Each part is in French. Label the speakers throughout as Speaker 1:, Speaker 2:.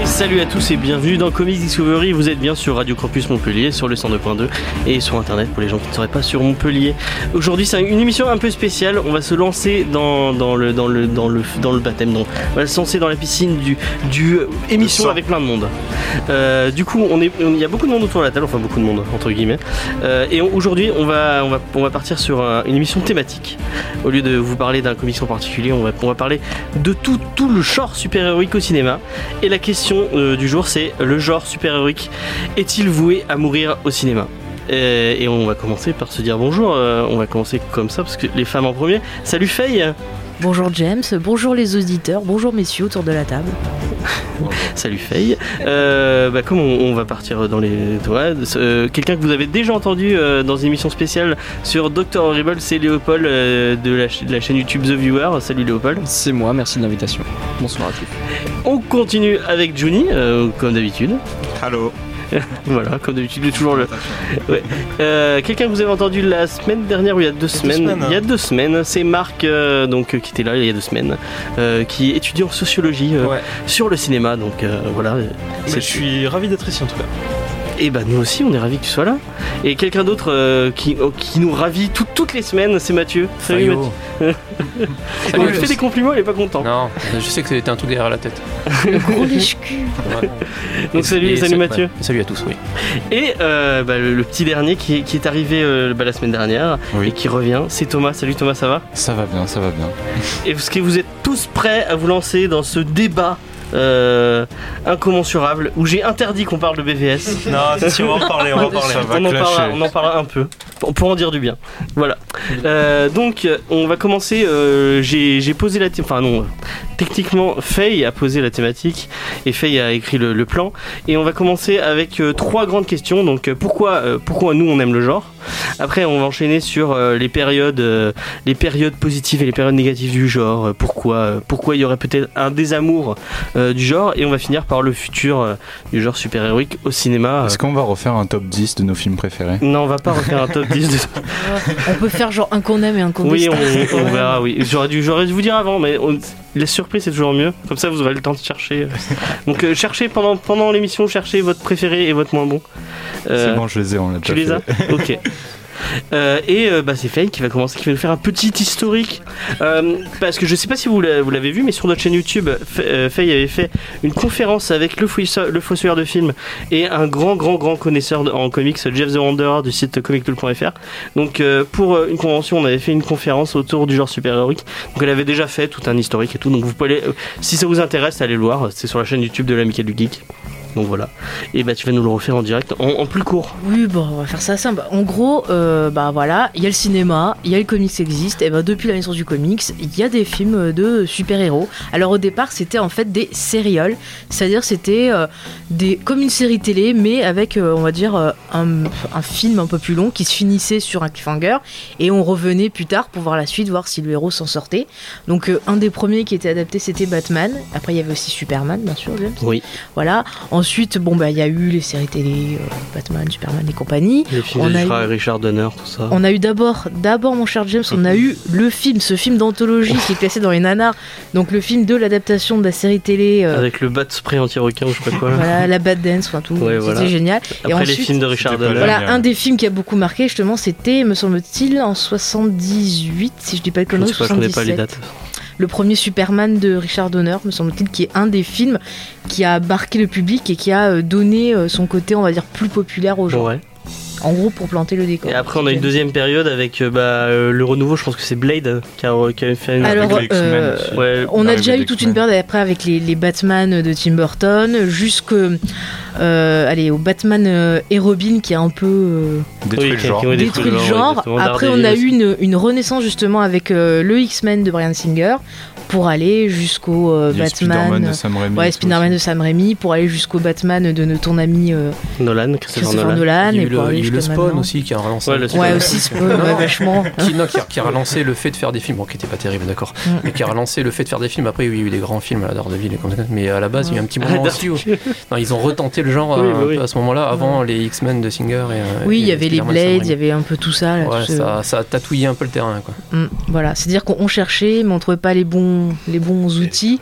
Speaker 1: Et salut à tous et bienvenue dans Comics Discovery. Vous êtes bien sur Radio Campus Montpellier, sur le 102.2 et sur internet pour les gens qui ne seraient pas sur Montpellier. Aujourd'hui, c'est une émission un peu spéciale. On va se lancer dans, dans, le, dans, le, dans, le, dans le baptême. On va se lancer dans la piscine du, du émission avec plein de monde. Euh, du coup, on est, il y a beaucoup de monde autour de la table, enfin beaucoup de monde entre guillemets. Euh, et aujourd'hui, on va, on, va, on va partir sur un- une émission thématique. Au lieu de vous parler d'un comics en particulier, on va, on va parler de tout, tout le genre super-héroïque au cinéma. Et la question euh, du jour, c'est le genre super-héroïque est-il voué à mourir au cinéma Euh, et on va commencer par se dire bonjour. euh, on va commencer comme ça parce que les femmes en premier. Salut Faye.
Speaker 2: Bonjour James, bonjour les auditeurs, bonjour messieurs autour de la table.
Speaker 1: Salut Faye. Euh, bah, comme on, on va partir dans les. ouais, euh, Quelqu'un que vous avez déjà entendu euh, dans une émission spéciale sur Dr. Horrible, c'est Léopold euh, de, la, ch- de la chaîne YouTube The Viewer. Salut Léopold.
Speaker 3: C'est moi, merci de l'invitation. Bonsoir à tous.
Speaker 1: On continue avec Juni, euh, comme d'habitude.
Speaker 4: Allô
Speaker 1: Voilà, comme d'habitude, il est toujours le. Ouais. Euh, Quelqu'un que vous avez entendu la semaine dernière ou il y a deux semaines
Speaker 4: semaines, hein.
Speaker 1: Il y a deux semaines, c'est Marc, euh, donc euh, qui était là il y a deux semaines, qui étudie en sociologie
Speaker 3: Ouais.
Speaker 1: sur le cinéma. Donc voilà.
Speaker 4: Je suis ravi d'être ici en tout cas.
Speaker 1: Et bah nous aussi, on est ravis que tu sois là. Et quelqu'un d'autre euh, qui, oh, qui nous ravit tout- toutes les semaines, c'est Mathieu. Salut Mathieu. On lui fait des compliments, il est pas content.
Speaker 3: Non, je sais que c'était un truc derrière la tête.
Speaker 2: Le gros lèche-cul.
Speaker 1: Donc salut,
Speaker 3: Et
Speaker 1: salut Mathieu.
Speaker 3: ouais. Salut à tous, oui.
Speaker 1: Et euh, bah, le, le petit dernier qui, est- qui est arrivé euh, bah, la semaine dernière
Speaker 5: Oui.
Speaker 1: et qui revient, c'est Thomas. Salut Thomas, ça va?
Speaker 5: Ça va bien, ça va bien.
Speaker 1: Et est-ce que vous êtes tous prêts à vous lancer dans ce débat euh, incommensurable où j'ai interdit qu'on parle de BVS
Speaker 4: Non, si, si, on va en parler, on va en parler.
Speaker 5: Ça va
Speaker 1: on en, parlera, on en parlera un peu pour, pour en dire du bien. Voilà. Euh, donc, on va commencer. euh, J'ai posé la. thé- Enfin, non. euh, Techniquement, Faye a posé la thématique et Faye a écrit le, le plan. Et on va commencer avec euh, trois grandes questions. Donc, euh, pourquoi, euh, pourquoi nous on aime le genre? Après, on va enchaîner sur euh, les périodes, euh, les périodes positives et les périodes négatives du genre. Euh, pourquoi, euh, pourquoi il y aurait peut-être un désamour euh, du genre? Et on va finir par le futur euh, du genre super-héroïque au cinéma.
Speaker 5: Est-ce qu'on va refaire un top 10 de nos films préférés?
Speaker 1: Non, on va pas refaire un top 10 de
Speaker 2: On peut faire genre un qu'on aime et un qu'on
Speaker 1: Oui, on verra, oui. J'aurais dû, j'aurais dû vous dire avant, mais on- les surprises c'est toujours mieux. Comme ça, vous aurez le temps de chercher. Donc, euh, cherchez pendant, pendant l'émission, cherchez votre préféré et votre moins bon. Euh,
Speaker 5: C'est bon, je les ai, on l'a
Speaker 1: Tu
Speaker 5: déjà
Speaker 1: les
Speaker 5: fait.
Speaker 1: as? Ok. Euh, et euh, bah, c'est Faye qui va commencer, qui va nous faire un petit historique. Euh, parce que je sais pas si vous l'avez vu, mais sur notre chaîne YouTube, Fa- Faye avait fait une conférence avec le, fossoyeur de films et un grand, grand, grand connaisseur en comics, Jeff The Wanderer du site comictool.fr. Donc pour une convention, on avait fait une conférence autour du genre super-héroïque. Donc elle avait déjà fait tout un historique et tout. Donc vous pouvez si ça vous intéresse, allez le voir. C'est sur la chaîne YouTube de l'Amical du Geek. Donc voilà. Et bah tu vas nous le refaire en direct, en, en plus court.
Speaker 2: Oui, bon, on va faire ça simple. En gros, euh, bah voilà, il y a le cinéma, il y a le comics existe, et ben depuis la naissance du comics, il y a des films de super-héros. Alors au départ, c'était en fait des sérioles, c'est-à-dire c'était euh, des comme une série télé, mais avec, euh, on va dire, euh, un, un film un peu plus long qui se finissait sur un cliffhanger, et on revenait plus tard pour voir la suite, voir si le héros s'en sortait. Donc euh, un des premiers qui était adapté, c'était Batman. Après, il y avait aussi Superman, bien sûr, James.
Speaker 1: Oui.
Speaker 2: Voilà. Ensuite, bon bah il y a eu les séries télé, euh, Batman, Superman et compagnie.
Speaker 1: Les films
Speaker 2: On
Speaker 1: de
Speaker 2: a eu-
Speaker 1: Richard- Donner, tout ça.
Speaker 2: On a eu d'abord, d'abord mon cher James, on a eu le film, ce film d'anthologie qui est classé dans les nanars. Donc le film de l'adaptation de la série télé, euh,
Speaker 1: Avec le bat spray anti-requin ou je sais pas quoi. là.
Speaker 2: voilà, la Bad Dance, enfin tout,
Speaker 1: Ouais,
Speaker 2: c'était
Speaker 1: voilà.
Speaker 2: génial.
Speaker 1: Après les
Speaker 2: ensuite-
Speaker 1: films de Richard Donner.
Speaker 5: là.
Speaker 2: Voilà, un des films qui a beaucoup marqué justement, c'était, me semble-t-il, en 78, si je dis pas de
Speaker 1: Je ne
Speaker 2: conneries,
Speaker 1: sais pas, je connais pas les
Speaker 2: 77.
Speaker 1: dates.
Speaker 2: Le premier Superman de Richard Donner, me semble-t-il, qui est un des films qui a marqué le public et qui a euh, donné euh, son côté, on va dire, plus populaire aux gens. En gros, pour planter le décor.
Speaker 1: Et après, on a une deuxième période avec euh, bah, euh, le renouveau. Je pense que c'est Blade qui a, qui a fait une.
Speaker 2: Alors, euh,
Speaker 1: ouais,
Speaker 2: On a déjà eu toute une période après avec les, les Batman de Tim Burton, jusque euh, allez, au Batman et Robin qui a un peu euh,
Speaker 5: Détruit
Speaker 1: Oui,
Speaker 5: le genre.
Speaker 2: détruit le genre. Après, on a eu une, une renaissance justement avec euh, le X-Men de Brian Singer pour aller jusqu'au euh, Batman.
Speaker 5: de Sam Raimi.
Speaker 2: Ouais, Spider-Man de Sam Raimi pour aller jusqu'au Batman de, de ton ami euh,
Speaker 1: Nolan, Christopher Nolan.
Speaker 2: Nolan et pour
Speaker 3: le,
Speaker 2: aller
Speaker 3: le Spawn
Speaker 2: maintenant.
Speaker 3: aussi qui a relancé.
Speaker 1: Ouais, le Spawn.
Speaker 2: Ouais, aussi Spawn,
Speaker 3: Non,
Speaker 2: ouais,
Speaker 3: non.
Speaker 2: vachement.
Speaker 3: qui, non, qui, a, qui a relancé le fait de faire des films, bon, qui était pas terrible, d'accord,
Speaker 2: Mm.
Speaker 3: mais qui a relancé le fait de faire des films. Après, oui, il y a eu des grands films à la Daredevil et comme ça, mais à la base, il y a eu un petit moment
Speaker 1: Ah,
Speaker 3: aussi où non, ils ont retenté le genre
Speaker 1: Oui,
Speaker 3: euh, un
Speaker 1: oui.
Speaker 3: peu à ce moment-là, avant les X-Men de Singer. Et, euh,
Speaker 2: Oui, il y avait les Blades, il y avait un peu tout ça. là,
Speaker 3: Raimi. Ouais,
Speaker 2: tout ce-
Speaker 3: ça, ça a tatouillé un peu le terrain, quoi.
Speaker 2: Mm, voilà, c'est-à-dire qu'on on cherchait, mais on trouvait pas les bons, les bons outils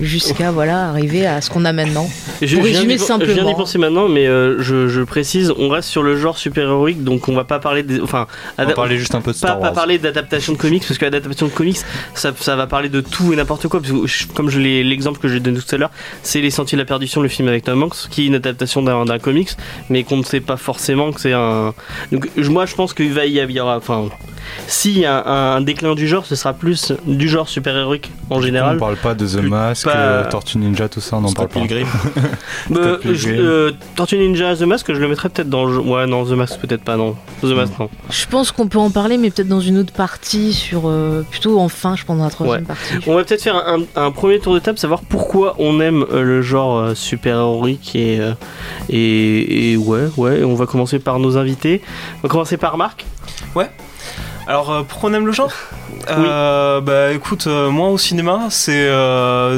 Speaker 2: jusqu'à voilà arriver à ce qu'on a maintenant.
Speaker 1: Je,
Speaker 2: Pour
Speaker 1: je viens
Speaker 2: résumer
Speaker 1: d'y- Je viens d'y
Speaker 2: simplement.
Speaker 1: penser maintenant, mais euh, je, je précise, on reste sur le genre super-héroïque, donc on va pas parler des. Enfin,
Speaker 5: On va parler juste un peu de
Speaker 1: pas,
Speaker 5: Star
Speaker 1: pas
Speaker 5: Wars.
Speaker 1: parler d'adaptation de comics, parce que l'adaptation de comics, ça, ça va parler de tout et n'importe quoi. Parce que, je- comme je l'exemple que j'ai donné tout à l'heure, c'est Les Sentiers de la Perdition, le film avec Tom Hanks, qui est une adaptation d'un comics, mais qu'on ne sait pas forcément que c'est un. Donc, moi, je pense qu'il va y avoir. Enfin, s'il y a un, un déclin du genre, ce sera plus du genre super-héroïque en
Speaker 5: On
Speaker 1: général.
Speaker 5: parle pas de The Mask,
Speaker 1: pas-
Speaker 5: Tortue Ninja, tout ça, on n'en parle pas.
Speaker 4: Pilgrim.
Speaker 1: Euh, je- euh, Tortue Ninja The Mask, je le mettrais peut-être dans le jeu. Ouais, non, The Mask, peut-être pas, non. The Mask, non.
Speaker 2: Je pense qu'on peut en parler, mais peut-être dans une autre partie, sur euh, plutôt en fin, je pense, dans la troisième
Speaker 1: Ouais.
Speaker 2: partie.
Speaker 1: On va peut-être faire un, un premier tour de table, savoir pourquoi on aime euh, le genre euh, super-héroïque et, euh, et, et ouais, ouais, on va commencer par nos invités. On va commencer par Marc.
Speaker 4: Alors, euh, pourquoi on aime le genre? Euh, Bah écoute, euh, moi au cinéma, c'est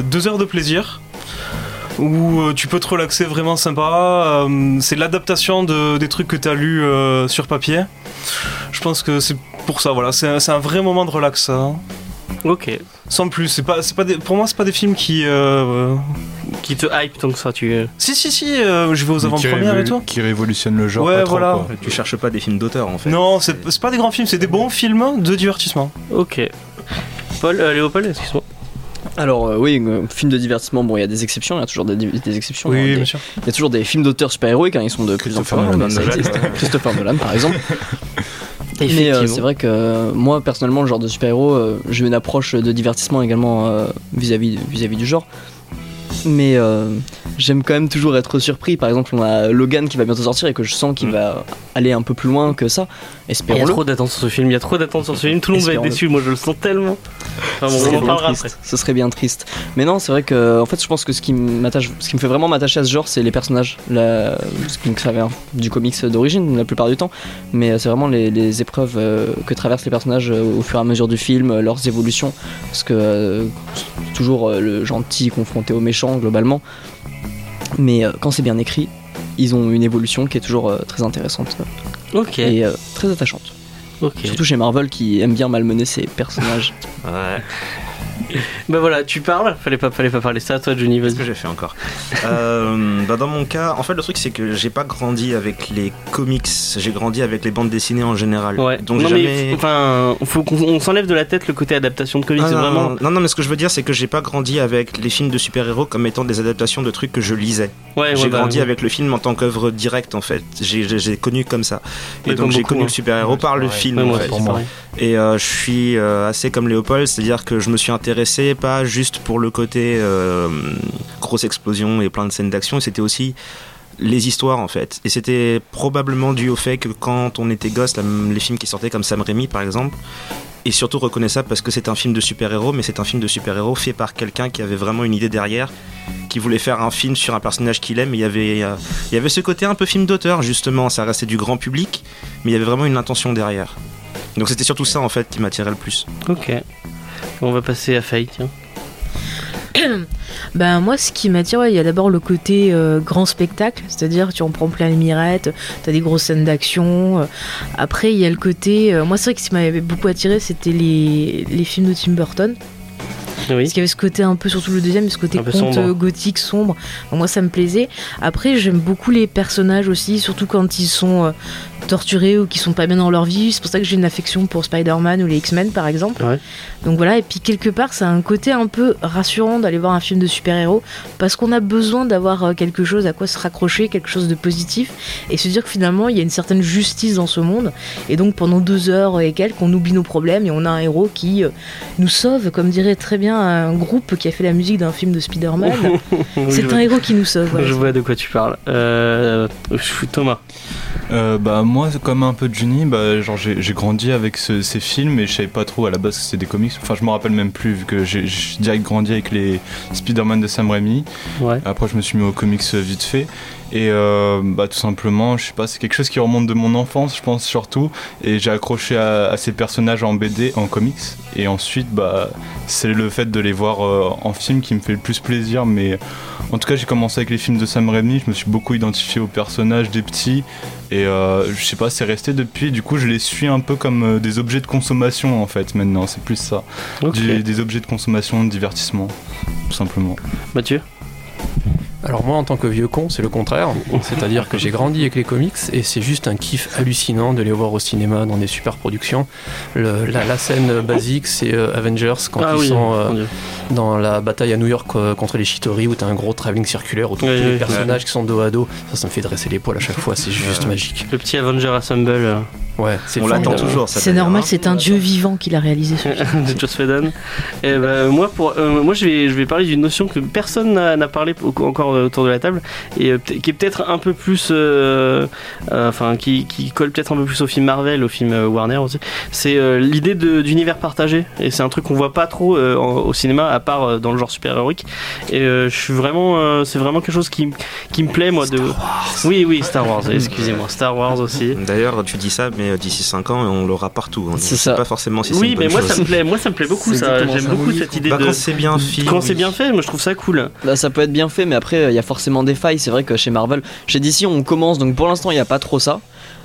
Speaker 4: deux heures de plaisir où tu peux te relaxer vraiment sympa. C'est l'adaptation de, des trucs que tu as lus euh, sur papier. Je pense que c'est pour ça, voilà. C'est un- vrai moment de relax. hein.
Speaker 1: Ok.
Speaker 4: Sans plus, c'est pas, c'est pas des- pour moi, c'est pas des films qui. euh,
Speaker 1: Qui te hype tant que ça, tu.
Speaker 4: Si, si, si, euh, je vais aux avant-premières et tout.
Speaker 5: Qui révolutionne le genre.
Speaker 4: Ouais,
Speaker 5: pas trop,
Speaker 4: voilà.
Speaker 5: quoi.
Speaker 6: Tu cherches pas des films d'auteur en fait.
Speaker 4: Non, c'est pas des grands films, c'est des bons films de divertissement.
Speaker 1: Ok. Paul, euh, Léopold, excuse-moi.
Speaker 7: Alors euh, oui, euh, film de divertissement, bon il y a des exceptions, il y a toujours des, des exceptions. hein,
Speaker 4: Oui,
Speaker 7: des-
Speaker 4: bien sûr.
Speaker 7: Il y a toujours des films d'auteurs super-héroïques, hein, ils sont de plus en plus
Speaker 5: Nolan.
Speaker 7: Christopher Nolan par exemple. Mais euh, c'est vrai que euh, moi personnellement, le genre de super-héros, euh, j'ai une approche de divertissement également euh, vis-à-vis vis-à-vis du genre. Mais euh, j'aime quand même toujours être surpris. Par exemple, on a Logan qui va bientôt sortir et que je sens qu'il
Speaker 6: Mm.
Speaker 7: va aller un peu plus loin que ça.
Speaker 1: Il y a trop d'attentes sur ce film, il y a trop d'attentes sur ce film, tout le monde va être déçu, moi je le sens tellement. Enfin, bon, on en
Speaker 7: bien
Speaker 1: parlera
Speaker 7: triste.
Speaker 1: après.
Speaker 7: Ce serait bien triste. Mais non, c'est vrai que en fait, je pense que ce qui m'attache, ce qui me fait vraiment m'attacher à ce genre, c'est les personnages. La... Ce qui ça vient du comics d'origine la plupart du temps, mais c'est vraiment les, les épreuves euh, que traversent les personnages euh, au fur et à mesure du film, leurs évolutions, parce que euh, toujours le gentil confronté au méchant globalement. Mais euh, quand c'est bien écrit, ils ont une évolution qui est toujours euh, très intéressante et euh, très attachante. Surtout chez Marvel qui aime bien malmener ses personnages.
Speaker 6: Ouais.
Speaker 1: Bah voilà, tu parles, fallait pas, fallait pas parler ça, toi Johnny,
Speaker 6: Qu'est-ce que j'ai fait encore Euh, bah, Dans mon cas, en fait, le truc c'est que j'ai pas grandi avec les comics, j'ai grandi avec les bandes dessinées en général.
Speaker 1: Ouais,
Speaker 6: Donc
Speaker 1: non
Speaker 6: jamais.
Speaker 1: enfin, faut qu'on on s'enlève de la tête le côté adaptation de comics,
Speaker 6: Ah,
Speaker 1: c'est
Speaker 6: non,
Speaker 1: vraiment.
Speaker 6: non, non, mais ce que je veux dire, c'est que j'ai pas grandi avec les films de super-héros comme étant des adaptations de trucs que je lisais.
Speaker 1: Ouais,
Speaker 6: j'ai
Speaker 1: ouais, bah,
Speaker 6: grandi
Speaker 1: ouais.
Speaker 6: avec le film en tant qu'œuvre directe, en fait. J'ai connu comme ça. Et donc j'ai connu
Speaker 1: hein.
Speaker 6: le super-héros par le film.
Speaker 1: Ouais,
Speaker 6: en
Speaker 1: moi,
Speaker 6: fait. Et euh, je suis euh, assez comme Léopold, c'est-à-dire que je me suis intéressé pas juste pour le côté euh, grosse explosion et plein de scènes d'action, c'était aussi les histoires en fait. Et c'était probablement dû au fait que quand on était gosse, les films qui sortaient comme Sam Raimi par exemple, et surtout reconnaissable parce que c'est un film de super-héros, mais c'est un film de super-héros fait par quelqu'un qui avait vraiment une idée derrière, qui voulait faire un film sur un personnage qu'il aime. Il y avait, euh, il y avait ce côté un peu film d'auteur justement, ça restait du grand public, mais il y avait vraiment une intention derrière. Donc c'était surtout ça en fait qui m'attirait le plus.
Speaker 1: Ok. On va passer à Faye, tiens.
Speaker 2: Ben moi, ce qui m'attire, il y a d'abord le côté euh, grand spectacle, c'est-à-dire tu en prends plein les mirettes, t'as des grosses scènes d'action. euh. Après, il y a le côté, euh, moi c'est vrai que ce qui m'avait beaucoup attiré, c'était les films de Tim Burton.
Speaker 1: Oui.
Speaker 2: Parce qu'il y avait ce côté un peu, surtout le deuxième, ce côté conte
Speaker 1: sombre.
Speaker 2: gothique sombre. Donc moi, ça me plaisait. Après, j'aime beaucoup les personnages aussi, surtout quand ils sont euh, torturés ou qui sont pas bien dans leur vie. C'est pour ça que j'ai une affection pour Spider-Man ou les X-Men, par exemple.
Speaker 1: Ouais.
Speaker 2: Donc voilà, et puis quelque part, ça a un côté un peu rassurant d'aller voir un film de super-héros parce qu'on a besoin d'avoir euh, quelque chose à quoi se raccrocher, quelque chose de positif et se dire que finalement, il y a une certaine justice dans ce monde. Et donc pendant deux heures et quelques, on oublie nos problèmes et on a un héros qui euh, nous sauve, comme dirait très bien un groupe qui a fait la musique d'un film de Spider-Man.
Speaker 1: Oui,
Speaker 2: C'est un héros qui nous sauve. voilà.
Speaker 1: Je vois de quoi tu parles. Euh, Thomas.
Speaker 5: Euh, bah moi comme un peu de Juni, bah genre j'ai grandi avec ce- ces films et je savais pas trop à la base que c'était des comics. Enfin je me rappelle même plus vu que j'ai direct grandi avec les Spider-Man de Sam Raimi.
Speaker 1: Ouais.
Speaker 5: Après je me suis mis aux comics euh, vite fait et euh, bah tout simplement je sais pas c'est quelque chose qui remonte de mon enfance je pense surtout et j'ai accroché à, à ces personnages en BD en comics et ensuite bah c'est le fait de les voir euh, en film qui me fait le plus plaisir mais en tout cas j'ai commencé avec les films de Sam Raimi je me suis beaucoup identifié aux personnages des petits et euh, je sais pas, c'est resté depuis. Du coup, je les suis un peu comme euh, des objets de consommation en fait. Maintenant, c'est plus ça. Du- des objets de consommation, de divertissement, tout simplement.
Speaker 1: Mathieu?
Speaker 3: Alors moi en tant que vieux con c'est le contraire, c'est-à-dire que j'ai grandi avec les comics et c'est juste un kiff hallucinant de les voir au cinéma dans des super productions. Le- la, la scène basique c'est euh, Avengers quand
Speaker 1: Ah
Speaker 3: ils
Speaker 1: oui,
Speaker 3: sont euh, dans la bataille à New York euh, contre les Chitauri où t'as un gros travelling circulaire autour de
Speaker 1: Oui,
Speaker 3: tous les
Speaker 1: oui.
Speaker 3: personnages qui sont dos à dos. Ça, ça me fait dresser les poils à chaque fois, c'est juste magique.
Speaker 1: Le petit Avenger Assemble euh,
Speaker 3: Ouais, c'est
Speaker 6: On l'attend toujours, ça.
Speaker 2: C'est normal,
Speaker 6: hein.
Speaker 2: c'est un dieu vivant qui l'a réalisé ce film.
Speaker 1: de Joss Whedon. Et ben, moi, pour, euh, moi je, vais, je vais parler d'une notion que personne n'a parlé encore autour de la table et euh, qui est peut-être un peu plus. euh, euh, Enfin, qui, qui colle peut-être un peu plus au film Marvel, au film euh, Warner aussi. C'est euh, l'idée d'univers partagé. Et c'est un truc qu'on voit pas trop euh, en- au cinéma, à part euh, dans le genre super-héroïque. Et euh, je suis vraiment. euh, c'est vraiment quelque chose qui, qui me plaît, moi. de Oui, oui, Star Wars, excusez-moi. Star Wars aussi.
Speaker 6: D'ailleurs, tu dis ça, mais euh, d'ici 5 ans, on l'aura partout. hein.
Speaker 7: C'est ça.
Speaker 6: pas forcément si
Speaker 1: Oui, mais moi
Speaker 6: chose.
Speaker 1: ça me plaît, moi ça me plaît beaucoup ça. J'aime beaucoup cette idée
Speaker 6: Bah,
Speaker 1: de
Speaker 6: quand c'est bien fait.
Speaker 1: quand
Speaker 6: oui.
Speaker 1: c'est bien fait, moi je trouve ça cool.
Speaker 7: Bah, ça peut être bien fait, mais après, il y a forcément des failles. C'est vrai que chez Marvel, chez DC, on commence, donc pour l'instant, il n'y a pas trop ça.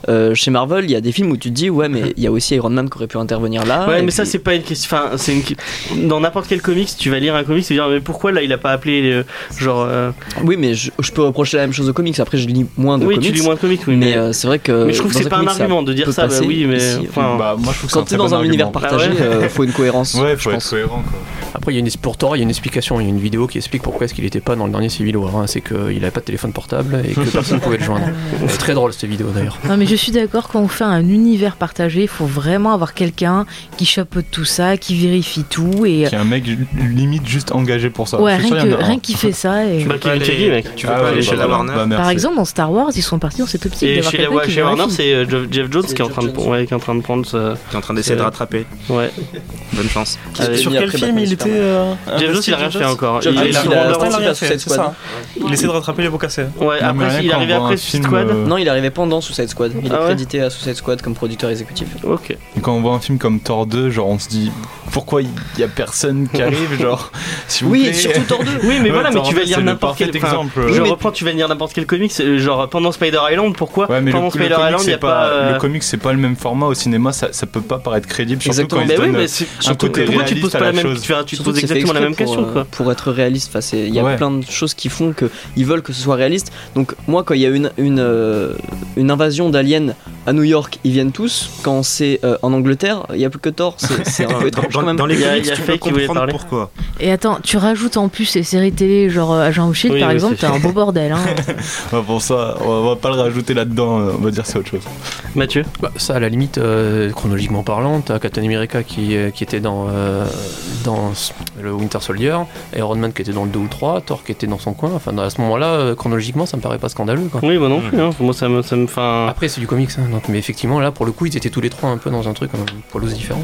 Speaker 7: Euh, chez Marvel, il y a des films où tu te dis, ouais, mais il y a aussi Iron Man qui aurait pu intervenir là.
Speaker 1: ouais,
Speaker 7: et
Speaker 1: mais ça c'est pas une question. Enfin, c'est une... dans n'importe quel comics, tu vas lire un comics, vas dire mais pourquoi là il a pas appelé euh, genre. euh,
Speaker 7: Oui, mais je, je peux reprocher la même chose aux comics. Après, je lis moins de
Speaker 1: Oui,
Speaker 7: comics.
Speaker 1: tu lis moins de comics, oui,
Speaker 7: mais
Speaker 1: mais.
Speaker 7: euh, c'est vrai que.
Speaker 1: mais je trouve que c'est pas un argument de dire ça, bah oui, mais. Enfin,
Speaker 5: bah, moi je trouve que
Speaker 7: Quand t'es dans un univers partagé,
Speaker 1: Ah ouais
Speaker 7: euh, faut une cohérence.
Speaker 5: Ouais,
Speaker 7: je
Speaker 5: faut être
Speaker 7: pense.
Speaker 5: cohérent quoi.
Speaker 3: Après, il y a une, pour Thor, il y a une explication. Il y a une vidéo qui explique pourquoi est-ce qu'il n'était pas dans le dernier Civil War. hein. C'est qu'il n'avait pas de téléphone portable et que personne ne pouvait le joindre. C'est très drôle cette vidéo d'ailleurs.
Speaker 2: Non mais je suis d'accord quand on fait un univers partagé, il faut vraiment avoir quelqu'un qui chapeaute tout ça, qui vérifie tout et
Speaker 5: Qui est un mec limite juste engagé pour ça.
Speaker 2: ouais rien
Speaker 5: sûr,
Speaker 2: que
Speaker 5: a
Speaker 2: rien
Speaker 5: un.
Speaker 2: qui fait ça et
Speaker 1: Bah, mec.
Speaker 6: Tu peux
Speaker 5: Ah
Speaker 6: pas
Speaker 5: ouais,
Speaker 6: aller chez
Speaker 5: bah,
Speaker 6: la
Speaker 5: bah,
Speaker 6: Warner.
Speaker 5: bah,
Speaker 2: par exemple dans Star Wars ils sont partis dans cette optique
Speaker 1: Et chez, la, chez Warner, c'est euh, Jeff, Jones qui est en train de,
Speaker 7: Jones.
Speaker 1: ouais, qui est en train de prendre ce.
Speaker 6: Qui est en train d'essayer de rattraper.
Speaker 1: Ouais.
Speaker 6: Bonne chance.
Speaker 1: Avec-
Speaker 4: Sur quel film il Était euh,
Speaker 1: Jeff Jones, il a rien fait encore. Il-
Speaker 7: a- il
Speaker 4: c'est ça. Essaie de rattraper les pots cassés.
Speaker 1: Ouais, après,
Speaker 5: rien
Speaker 1: il est arrivé après Suicide Squad.
Speaker 5: euh,
Speaker 7: Non, il est arrivé pendant Suicide Squad. Il
Speaker 1: Ah
Speaker 7: est
Speaker 1: ouais
Speaker 7: crédité à Suicide Squad comme producteur exécutif.
Speaker 1: Ok.
Speaker 5: Et quand on voit un film comme Thor 2, genre on se dit pourquoi il y a personne qui arrive, genre vous
Speaker 7: Oui,
Speaker 5: plaît.
Speaker 7: surtout Thor 2.
Speaker 1: Oui, mais
Speaker 5: Ouais,
Speaker 1: voilà, mais tu
Speaker 5: 2,
Speaker 1: vas lire n'importe quel. enfin,
Speaker 5: exemple.
Speaker 1: Je
Speaker 7: mais-
Speaker 1: reprends, tu vas lire n'importe quel comics, euh, genre pendant Spider Island, pourquoi
Speaker 5: Ouais, mais le,
Speaker 1: pendant
Speaker 5: le
Speaker 1: Spider Island, il a pas. euh,
Speaker 5: le comic, c'est pas le même format au cinéma, ça, ça peut pas paraître crédible. Surtout
Speaker 7: Exactement.
Speaker 5: quand
Speaker 1: Mais oui, mais surtout
Speaker 5: côté
Speaker 1: pourquoi tu te poses pas la
Speaker 5: la
Speaker 1: même
Speaker 5: chose.
Speaker 1: tu, te poses exactement la même question
Speaker 7: pour,
Speaker 1: quoi.
Speaker 7: euh, pour être réaliste. Enfin, c'est- il y a plein de choses qui font que ils veulent que ce soit réaliste. Donc moi, quand il y a une une, euh, une invasion d'aliens à New York, ils viennent tous. Quand c'est euh, en Angleterre, il y a plus que Thor. C'est un peu étrange quand
Speaker 6: dans-
Speaker 7: même.
Speaker 6: dans les comics,
Speaker 1: il y a
Speaker 6: tu peux
Speaker 1: qui voulait
Speaker 6: comprendre
Speaker 1: parler.
Speaker 6: pourquoi.
Speaker 2: Et attends, tu rajoutes en plus les séries télé genre euh, Agent of Shield
Speaker 1: Oui,
Speaker 2: par
Speaker 1: oui,
Speaker 2: exemple, t'as un beau bordel hein.
Speaker 5: Pour ça, on va, pas le rajouter là-dedans, euh, on va dire c'est autre chose.
Speaker 1: Mathieu
Speaker 3: Bah, ça, à la limite, euh, chronologiquement parlant, t'as Captain America qui, euh, qui était dans, euh, dans le Winter Soldier, Iron Man qui était dans le 2 ou 3, Thor qui était dans son coin. Enfin, à ce moment-là, euh, chronologiquement, ça me paraît pas scandaleux. Quoi.
Speaker 1: Oui, moi non plus. Hein. Moi, ça me, ça me,
Speaker 3: Après, c'est du comics, hein, donc, mais effectivement, là, pour le coup, ils étaient tous les trois un peu dans un truc, un poil différent.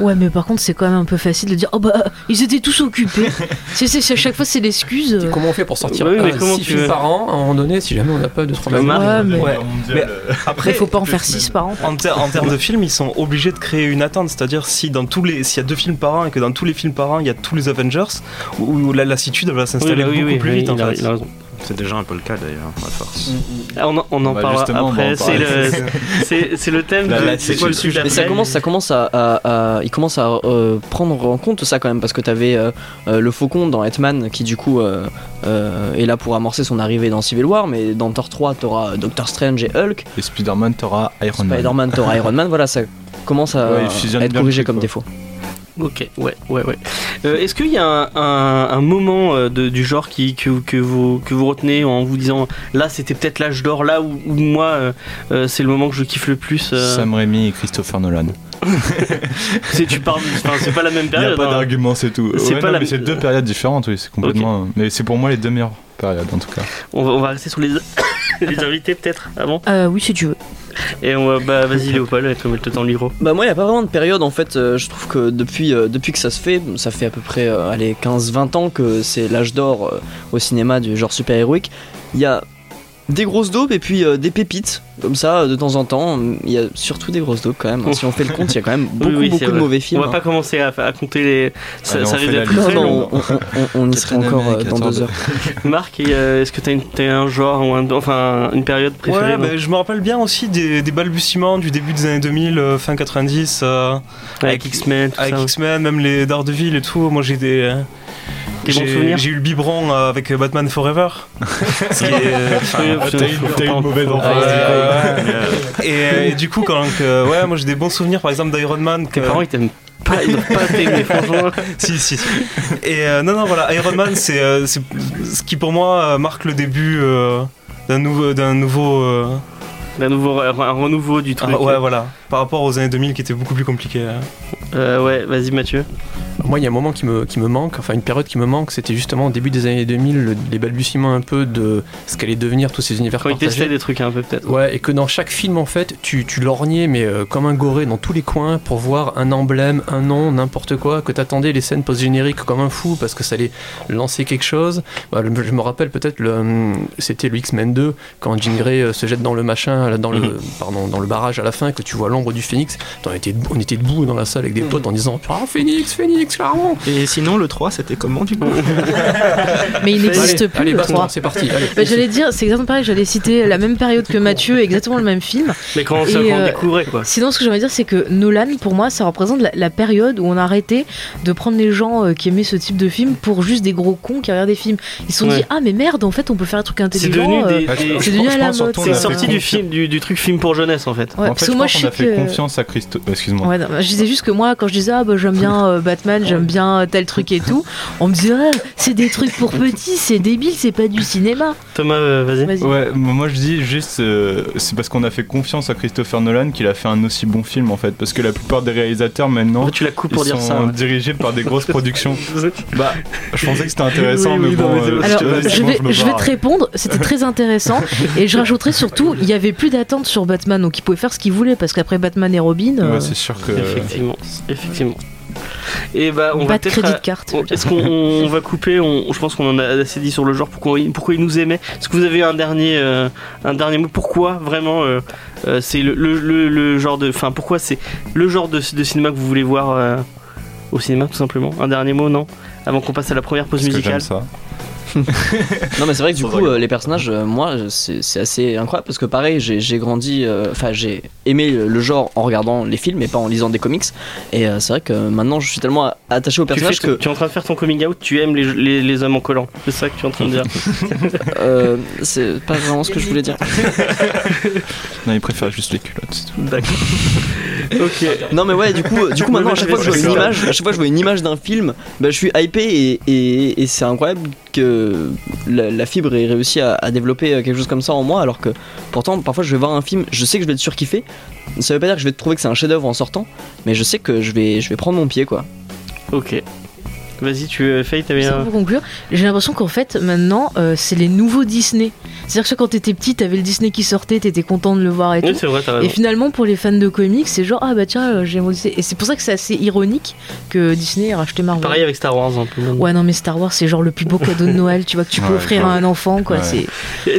Speaker 2: Ouais, mais par contre, c'est quand même un peu facile de dire Oh bah, ils étaient tous occupés. c'est, c'est, c'est- à chaque fois, c'est l'excuse. euh.
Speaker 3: Comment on fait pour sortir
Speaker 1: Oui, mais
Speaker 3: euh,
Speaker 1: comment
Speaker 3: films
Speaker 1: veux
Speaker 3: par an, à un moment donné, si jamais on n'a pas de trois
Speaker 1: Ouais,
Speaker 2: Ouais, mais-
Speaker 4: Ouais. Mais
Speaker 2: Mais
Speaker 4: après,
Speaker 2: faut pas en faire 6 par an.
Speaker 4: En, ter- en termes de films, ils sont obligés de créer une attente. C'est-à-dire, si dans tous les, s'il y a deux films par an et que dans tous les films par an, il y a tous les Avengers, où, où la lassitude va
Speaker 1: oui,
Speaker 4: s'installer
Speaker 1: bah oui,
Speaker 4: beaucoup
Speaker 1: oui,
Speaker 4: plus
Speaker 1: oui,
Speaker 4: vite. en
Speaker 1: il, a, il a raison.
Speaker 6: C'est déjà un peu le cas d'ailleurs, à force.
Speaker 1: Ah, On en, on en
Speaker 5: Bah,
Speaker 1: parlera après. C'est le, thème
Speaker 5: La
Speaker 1: de. C'est quoi le sujet
Speaker 7: Mais ça commence, ça commence à, à- à- il commence à euh, prendre en compte ça quand même parce que t'avais euh, euh, le Faucon dans Hetman qui du coup euh, euh, est là pour amorcer son arrivée dans Civil War, mais dans Thor 3 t'auras Doctor Strange et Hulk,
Speaker 5: Et Spider-Man, t'auras Iron Man.
Speaker 7: Spider-Man, t'auras Iron Man, voilà ça commence à,
Speaker 5: Ouais,
Speaker 7: être corrigé comme
Speaker 5: quoi.
Speaker 7: défaut.
Speaker 1: Ok, ouais, ouais, ouais. Euh, Est-ce qu'il y a un, un- un moment euh, de- du genre qui, que, que vous, que vous retenez en vous disant là c'était peut-être l'âge d'or, là où, où moi euh, c'est le moment que je kiffe le plus euh,
Speaker 5: Sam Raimi et Christopher Nolan.
Speaker 1: c'est, tu parles, enfin, c'est pas la même
Speaker 5: Il n'y a
Speaker 1: période.
Speaker 5: pas
Speaker 1: hein.
Speaker 5: d'argument, c'est tout.
Speaker 1: C'est
Speaker 5: Ouais,
Speaker 1: pas
Speaker 5: non,
Speaker 1: la-
Speaker 5: mais c'est deux périodes différentes, oui, c'est complètement. Mais c'est pour moi les deux meilleures périodes en tout cas.
Speaker 1: On va, on va rester sur les, les invités peut-être avant?
Speaker 2: Euh, oui, si tu veux.
Speaker 1: Et on bah vas-y Léopold, comme te tend micro.
Speaker 7: Bah moi il n'y a pas vraiment de période en fait, euh, je trouve que depuis, euh, depuis que ça se fait, ça fait à peu près euh, allez, 15-20 ans que c'est l'âge d'or au cinéma du genre super-héroïque, il y a des grosses daubes et puis euh, des pépites, comme ça euh, de temps en temps, il y a surtout des grosses daubes quand même, hein. si on fait le compte il y a quand même beaucoup
Speaker 1: Oui, oui, c'est
Speaker 7: beaucoup de
Speaker 1: vrai.
Speaker 7: mauvais
Speaker 1: On
Speaker 7: films.
Speaker 1: va pas commencer à, à compter les. Ça,
Speaker 5: Allez,
Speaker 1: ça
Speaker 5: on
Speaker 1: risque
Speaker 5: fait
Speaker 1: d'être
Speaker 5: la
Speaker 1: très
Speaker 7: Non,
Speaker 1: long.
Speaker 7: non, on, on- on- on y sera
Speaker 5: Captain
Speaker 7: encore euh,
Speaker 5: America,
Speaker 7: dans deux heures.
Speaker 1: Marc, et, euh, est-ce que t'as une- t'as un genre ou un, enfin une période préférée
Speaker 4: Ouais,
Speaker 1: non
Speaker 4: bah, je me rappelle bien aussi des, des balbutiements du début des années 2000, euh, fin 90, euh,
Speaker 1: Avec X-Men, tout
Speaker 4: avec
Speaker 1: ça.
Speaker 4: X-Men, même les Daredevil et tout. Moi j'ai des. Euh, j'ai- eu le biberon euh, avec Batman Forever. Ce qui est- enfin,
Speaker 1: Oui,
Speaker 5: Ah, T'as eu, une mauvaise enfance.
Speaker 4: et, du coup, quand euh, ouais, moi j'ai des bons souvenirs, par exemple d'Iron Man.
Speaker 1: Tes parents ils t'aiment pas, ils doivent pas t'aimer franchement.
Speaker 4: si, si. Et euh, non, non, voilà, Iron Man, c'est euh, c'est ce qui pour moi euh, marque le début euh, d'un nouveau, d'un nouveau. euh,
Speaker 1: Un, nouveau, un renouveau du truc.
Speaker 4: ah, ouais, voilà. Par rapport aux années 2000 qui étaient beaucoup plus compliquées. hein.
Speaker 1: Euh, ouais, vas-y Mathieu.
Speaker 3: Moi, il y a un moment qui me, qui me manque, enfin une période qui me manque, c'était justement au début des années 2000, le- les balbutiements un peu de ce qu'allait devenir tous ces univers
Speaker 1: Quand ils
Speaker 3: partagés.
Speaker 1: testaient des trucs un peu peut-être.
Speaker 3: Ouais, et que dans chaque film, en fait, tu, tu lorgnais, mais euh, comme un goré dans tous les coins pour voir un emblème, un nom, n'importe quoi, que t'attendais les scènes post-génériques comme un fou parce que ça allait lancer quelque chose. Bah, le- je me rappelle peut-être, le, hum, c'était le X-Men 2, quand Jean Grey euh, se jette dans le machin, dans, le,
Speaker 1: Mhm.
Speaker 3: pardon, dans le barrage à la fin, que tu vois l'ombre du phénix. On était, on était debout dans la salle avec des potes en disant Ah, Phénix, Phénix, clairement
Speaker 6: Et sinon, le 3, c'était comment du coup
Speaker 2: Mais il n'existe plus
Speaker 3: allez,
Speaker 2: le
Speaker 3: baston,
Speaker 2: 3.
Speaker 3: c'est parti. Allez.
Speaker 2: Bah, j'allais dire, c'est exactement pareil, j'allais citer la même période que Mathieu, exactement le même film.
Speaker 1: Mais quand on, on
Speaker 2: euh,
Speaker 1: découvrait quoi.
Speaker 2: Sinon, ce que j'aimerais dire, c'est que Nolan, pour moi, ça représente la, la période où on a arrêté de prendre les gens euh, qui aimaient ce type de film pour juste des gros cons qui regardent des films. Ils se sont
Speaker 1: Ouais.
Speaker 2: dit, ah, mais merde, en fait, on peut faire un truc
Speaker 1: C'est
Speaker 2: intelligent.
Speaker 1: devenu
Speaker 2: euh,
Speaker 1: des.
Speaker 5: Ah,
Speaker 1: des-
Speaker 2: c'est devenu
Speaker 5: pense-
Speaker 2: à
Speaker 5: je
Speaker 2: la mode.
Speaker 5: on
Speaker 1: C'est sorti du film, du, du truc film pour jeunesse en fait.
Speaker 2: Ouais,
Speaker 5: en
Speaker 2: parce
Speaker 5: fait,
Speaker 2: que
Speaker 5: je
Speaker 2: moi,
Speaker 5: pense
Speaker 2: je
Speaker 5: qu'on a fait
Speaker 2: que.
Speaker 5: confiance à Christo. Excuse-moi.
Speaker 2: Ouais, non, je disais juste que moi, quand je disais, ah, bah, j'aime bien euh, J'aime bien tel truc et tout, on me disait, ah, c'est des trucs pour petits, c'est débile, c'est pas du cinéma.
Speaker 1: Thomas, euh, vas-y.
Speaker 2: Vas-y.
Speaker 5: Ouais, moi je dis juste, euh, c'est parce qu'on a fait confiance à Christopher Nolan qu'il a fait un aussi bon film en fait. Parce que la plupart des réalisateurs
Speaker 1: En
Speaker 5: maintenant,
Speaker 1: fait, tu la coupes
Speaker 5: ils
Speaker 1: pour dire
Speaker 5: sont
Speaker 1: ça. ouais.
Speaker 5: dirigés par des grosses productions. Bah, je pensais que c'était intéressant,
Speaker 1: Oui,
Speaker 5: mais
Speaker 1: oui,
Speaker 5: bon.
Speaker 1: non, mais c'est-
Speaker 5: euh,
Speaker 2: Alors,
Speaker 5: je-
Speaker 2: vais, je te répondre, c'était très intéressant. et je rajouterais surtout, il y avait plus d'attente sur Batman, donc il pouvait faire ce qu'il voulait, parce qu'après Batman et Robin, euh,
Speaker 5: Ouais, c'est sûr que.
Speaker 1: Effectivement, effectivement. Et bah, on
Speaker 2: pas
Speaker 1: va
Speaker 2: de crédit de carte.
Speaker 1: on- Est-ce qu'on on va couper on- Je pense qu'on en a assez dit sur le genre. Pourquoi, il- pourquoi ils nous aimaient Est-ce que vous avez un dernier, euh, un dernier mot? Pourquoi vraiment euh, euh, c'est le, le- le- le genre de. Enfin, pourquoi c'est le genre de, de cinéma que vous voulez voir euh, au cinéma, tout simplement? Un dernier mot, non? Avant qu'on passe à la première pause
Speaker 5: parce que
Speaker 1: musicale.
Speaker 5: j'aime ça.
Speaker 7: Non mais c'est vrai que du coup euh, les personnages euh, moi c'est assez incroyable parce que pareil j'ai grandi euh, enfin j'ai aimé le genre en regardant les films et pas en lisant des comics et euh, c'est vrai que maintenant je suis tellement attaché aux personnages que
Speaker 1: tu es en train de faire ton coming out, tu aimes les, les, les hommes en collant. C'est ça que tu es en train de dire.
Speaker 7: euh, c'est pas vraiment ce que je voulais dire.
Speaker 5: Non, il préfère juste les culottes. c'est tout.
Speaker 1: D'accord. ok.
Speaker 7: Non mais ouais du coup du coup maintenant à chaque fois que je vois une image à chaque fois que je vois une image d'un film bah, je suis hypé et, et, et c'est incroyable que la, fibre ait réussi à, développer quelque chose comme ça en moi alors que pourtant parfois je vais voir un film je sais que je vais être surkiffé ça veut pas dire que je vais trouver que c'est un chef d'œuvre en sortant mais je sais que je vais je vais prendre mon pied quoi
Speaker 1: Ok. Vas-y, tu euh, Faye, t'avais
Speaker 2: Ça,
Speaker 1: un.
Speaker 2: pour conclure, j'ai l'impression qu'en fait, maintenant, euh, c'est les nouveaux Disney. C'est-à-dire que quand t'étais petit, t'avais le Disney qui sortait, t'étais content de le voir et
Speaker 1: Oui,
Speaker 2: tout.
Speaker 1: c'est vrai, t'as
Speaker 2: Et finalement, pour les fans de comics, c'est genre, ah bah tiens, euh, j'aime Disney. Et c'est pour ça que c'est assez ironique que Disney ait racheté Marvel.
Speaker 1: Pareil avec Star Wars un peu.
Speaker 2: Ouais, non, mais Star Wars, c'est genre le plus beau cadeau de Noël, tu vois, que tu peux
Speaker 5: Ouais,
Speaker 2: offrir
Speaker 5: ouais.
Speaker 2: à un enfant, quoi.
Speaker 5: Ouais.
Speaker 2: C'est...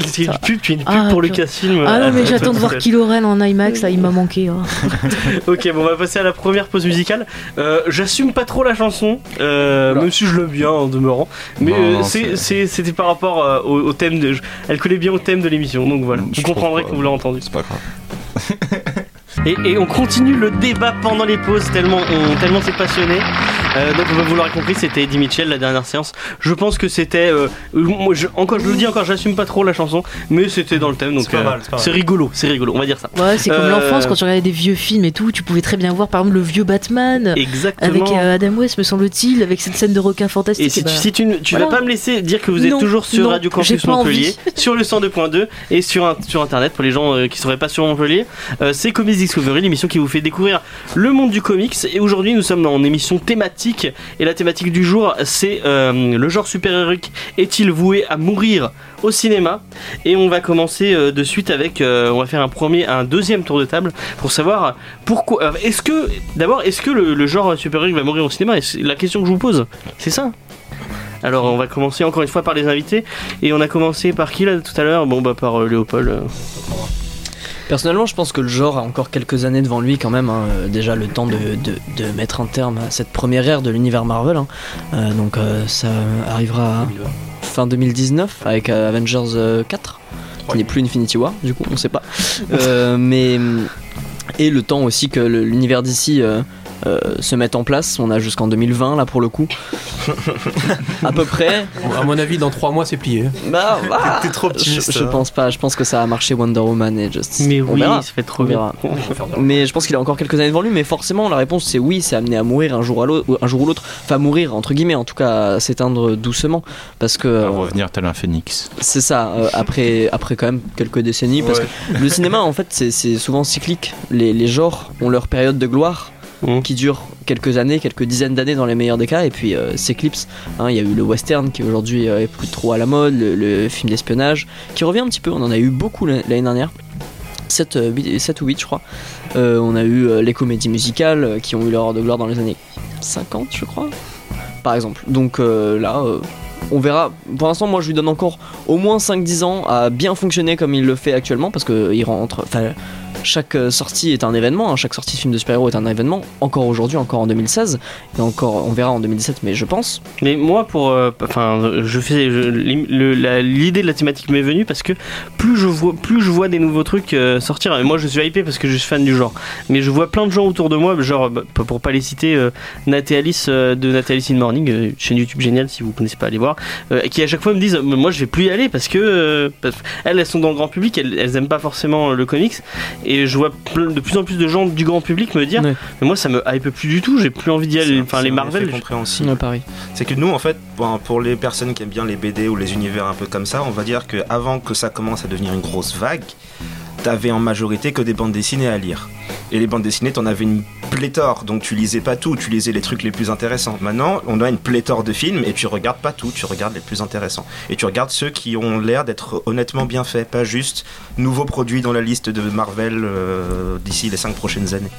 Speaker 1: C'est une pub, tu es une pub
Speaker 2: Ah,
Speaker 1: pour
Speaker 2: purée.
Speaker 1: Lucasfilm.
Speaker 2: Ah non, mais j'attends de voir Kylo Ren en IMAX, là, il m'a manqué. oh.
Speaker 1: Ok, bon, on va passer à la première pause musicale. Euh, J'assume pas trop la chanson, euh, même si je l'aime bien en demeurant. Mais euh, c'était par rapport euh, au, au thème de. Elle collait bien au thème de l'émission, donc voilà.
Speaker 5: Je
Speaker 1: Vous comprendrez
Speaker 5: pas.
Speaker 1: vous l'avez entendu.
Speaker 5: C'est pas grave.
Speaker 1: Et, et on continue le débat pendant les pauses, tellement on tellement c'est passionné. Euh, donc vous l'aurez compris, c'était Eddie Mitchell la dernière séance. Je pense que c'était, euh, moi, je, encore, je le dis encore, j'assume pas trop la chanson, mais c'était dans le thème, donc
Speaker 4: C'est pas
Speaker 1: euh, rigolo, c'est rigolo, on va dire ça.
Speaker 2: Ouais, c'est comme
Speaker 1: Euh,
Speaker 2: l'enfance, quand tu regardais des vieux films et tout, tu pouvais très bien voir, par exemple, le vieux Batman.
Speaker 1: Exactement.
Speaker 2: Avec euh, Adam West, me semble-t-il, avec cette scène de requin fantastique.
Speaker 1: Et si, tu, si tu, ne- tu
Speaker 2: voilà.
Speaker 1: vas pas me laisser dire que vous êtes
Speaker 2: Non,
Speaker 1: toujours sur
Speaker 2: non,
Speaker 1: Radio Campus Montpellier, sur le 102.2 et sur, un- sur internet pour les gens euh, qui seraient pas sur Montpellier. Euh, c'est Comics Discovery, l'émission qui vous fait découvrir le monde du comics. Et aujourd'hui, nous sommes en émission thématique Et la thématique du jour, c'est euh, le genre super-héroïque est-il voué à mourir au cinéma? Et on va commencer euh, de suite avec, euh, on va faire un premier, un deuxième tour de table pour savoir pourquoi. est-ce que, d'abord, est-ce que le, le genre super-héroïque va mourir au cinéma? La question que je vous pose, c'est ça? Alors on va commencer encore une fois par les invités. Et on a commencé par qui là tout à l'heure? Bon bah par Léopold.
Speaker 7: Personnellement, je pense que le genre a encore quelques années devant lui quand même. hein. Euh, Déjà le temps de, mettre un terme à cette première ère de l'univers Marvel. hein. Euh, donc euh, ça arrivera fin 2019 avec Avengers euh, 4, qui n'est plus Infinity War, du coup, on sait pas. Mais et le temps aussi que l'univers d'ici se mette en place. On a jusqu'en 2020 là pour le coup. à peu près.
Speaker 3: À mon avis, dans 3 mois, c'est plié.
Speaker 7: Bah, bah,
Speaker 4: T'es trop
Speaker 7: je,
Speaker 4: optimiste.
Speaker 7: je
Speaker 4: hein.
Speaker 7: pense pas. Je pense que ça a marché Wonder Woman et Justice.
Speaker 1: Mais
Speaker 7: On
Speaker 1: oui,
Speaker 7: verra.
Speaker 1: ça fait trop bien.
Speaker 7: Mais je pense qu'il a encore quelques années devant lui. Mais forcément, la réponse c'est oui, c'est amené à mourir un jour, à l'autre, un jour ou l'autre. Enfin, mourir entre guillemets, en tout cas, à s'éteindre doucement. Parce que
Speaker 5: À
Speaker 7: euh,
Speaker 5: revenir tel un phénix.
Speaker 7: c'est ça, euh, après, après quand même quelques décennies. Parce que le cinéma, en fait, c'est- c'est souvent cyclique. Les, les genres ont leur période de gloire.
Speaker 1: Mhm.
Speaker 7: qui dure quelques années, quelques dizaines d'années dans les meilleurs des cas, et puis euh, s'éclipse. Hein, Il y a eu le western qui aujourd'hui euh, est plus trop à la mode, le, film d'espionnage qui revient un petit peu. On en a eu beaucoup l'année dernière. 7, euh, huit- sept ou 8 je crois. Euh, on a eu euh, les comédies musicales euh, qui ont eu leur heure de gloire dans les années 50 je crois. Par exemple. Donc euh, là, euh, on verra. Pour l'instant moi je lui donne encore au moins 5-10 ans à bien fonctionner comme il le fait actuellement parce que il rentre... chaque euh, sortie est un événement, hein, chaque sortie de film de super-héros est un événement, encore aujourd'hui, encore en 2016, et encore, on verra en 2017, mais je pense.
Speaker 1: Mais moi, pour, euh, enfin, je fais l'idée de la thématique m'est venue parce que plus je vois, plus je vois des nouveaux trucs euh, sortir. Et moi, je suis hypé parce que je suis fan du genre. Mais je vois plein de gens autour de moi, genre bah, pour pas les citer, Nat et Alice euh, de Nat et Alice in Morning, chaîne YouTube géniale si vous connaissez pas, allez voir, qui à chaque fois me disent, moi, je vais plus y aller parce que elles, elles sont dans le grand public, elles, elles aiment pas forcément le comics. Et je vois plein- de plus en plus de gens du grand public me dire,
Speaker 7: Ouais.
Speaker 1: mais moi, ça me hype plus du tout. J'ai plus envie d'y aller. Enfin, les Marvel.
Speaker 6: compréhensible.
Speaker 7: Ouais, pareil.
Speaker 6: C'est que nous, en fait, bon, pour les personnes qui aiment bien les BD ou les univers un peu comme ça, on va dire que avant que ça commence à devenir une grosse vague, t'avais en majorité que des bandes dessinées à lire. Et les bandes dessinées, t'en avais une pléthore, donc tu lisais pas tout, tu lisais les trucs les plus intéressants. Maintenant, on a une pléthore de films et tu regardes pas tout, tu regardes les plus intéressants. Et tu regardes ceux qui ont l'air d'être honnêtement bien faits, pas juste nouveaux produits dans la liste de Marvel euh, d'ici les 5 prochaines années.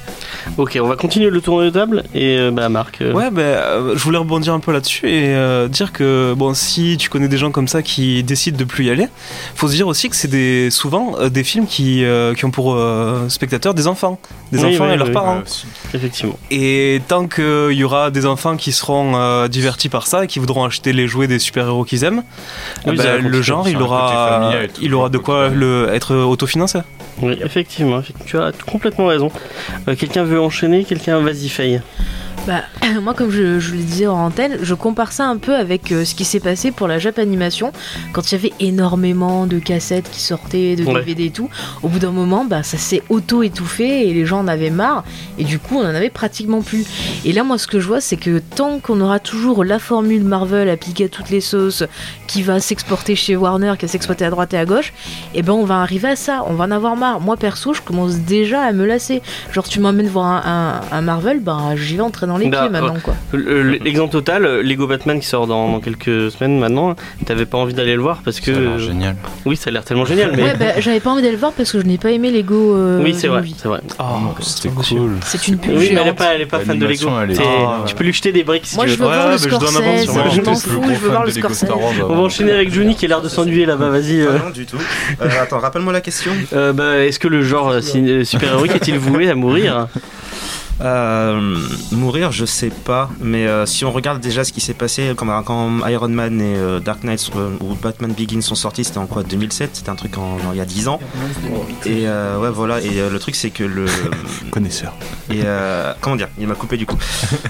Speaker 1: Ok, on va continuer le tour de table et euh, bah Marc. euh,
Speaker 4: Ouais, ben, euh, je voulais rebondir un peu là-dessus et euh, dire que bon, si tu connais des gens comme ça qui décident de plus y aller, faut se dire aussi que c'est des, souvent euh, des films qui, euh, qui ont pour euh, spectateurs des enfants, des
Speaker 1: Oui,
Speaker 4: enfants
Speaker 1: oui,
Speaker 4: et leurs
Speaker 1: oui.
Speaker 4: parents.
Speaker 1: effectivement.
Speaker 4: Et tant qu'il y aura des enfants qui seront euh, divertis par ça et qui voudront acheter les jouets des super-héros qu'ils aiment, eh ben, le genre il aura, il aura de quoi le, être autofinancé.
Speaker 1: Oui, effectivement, tu as complètement raison. Euh, quelqu'un veut enchaîner Quelqu'un, vas-y, Faye.
Speaker 2: Bah, moi, comme je, je le disais en antenne, je compare ça un peu avec euh, ce qui s'est passé pour la Jap Animation, quand il y avait énormément de cassettes qui sortaient, de
Speaker 1: Ouais.
Speaker 2: DVD et tout. Au bout d'un moment, bah, ça s'est auto-étouffé et les gens en avaient marre, et du coup, on en avait pratiquement plus. Et là, moi, ce que je vois, c'est que tant qu'on aura toujours la formule Marvel appliquée à toutes les sauces, qui va s'exporter chez Warner, qui va s'exploiter à droite et à gauche, et ben on va arriver à ça, on va en avoir marre. Moi, perso, je commence déjà à me lasser. Genre, tu m'emmènes voir un, un- un Marvel, bah, j'y vais entrer dans les
Speaker 1: Bah,
Speaker 2: pieds maintenant, quoi.
Speaker 1: Le- le- L'exemple total, euh, Lego Batman qui sort dans, dans quelques semaines maintenant, t'avais pas envie d'aller le voir parce que.
Speaker 5: Ça a l'air
Speaker 1: euh,
Speaker 5: génial.
Speaker 1: oui, ça a l'air tellement génial, mais.
Speaker 2: Ouais, bah, j'avais pas envie d'aller le voir parce que je n'ai pas aimé Lego. euh,
Speaker 1: oui, c'est vrai, c'est vrai.
Speaker 5: C'était cool.
Speaker 2: C'est une pub
Speaker 1: Oui, mais elle est pas, elle est pas fan de Lego.
Speaker 5: Est-
Speaker 4: Ah,
Speaker 1: tu peux lui jeter des briques si
Speaker 2: Moi,
Speaker 1: tu
Speaker 2: je
Speaker 1: veux.
Speaker 2: veux
Speaker 4: Ouais,
Speaker 2: voir le
Speaker 4: mais je donne un
Speaker 2: Scorsese.
Speaker 4: avance,
Speaker 2: Je
Speaker 4: moi,
Speaker 2: m'en fous, je veux voir le Scorsese.
Speaker 1: On va enchaîner avec Juni qui a l'air de s'ennuyer là-bas, vas-y. euh.
Speaker 6: Non, du tout. Euh, attends, rappelle-moi la question.
Speaker 1: Euh, bah, Est-ce que le genre euh, euh, super-héroïque est-il voué à mourir?
Speaker 6: Euh, mourir, je sais pas, mais euh, si on regarde déjà ce qui s'est passé quand, quand Iron Man et euh, Dark Knight euh, ou Batman Begins sont sortis, c'était en quoi 2007 C'était un truc en, il y a 10 ans. Et euh, ouais, voilà. Et euh, le truc, c'est que le.
Speaker 5: Connaisseur.
Speaker 6: Et euh, comment dire? Il m'a coupé du coup.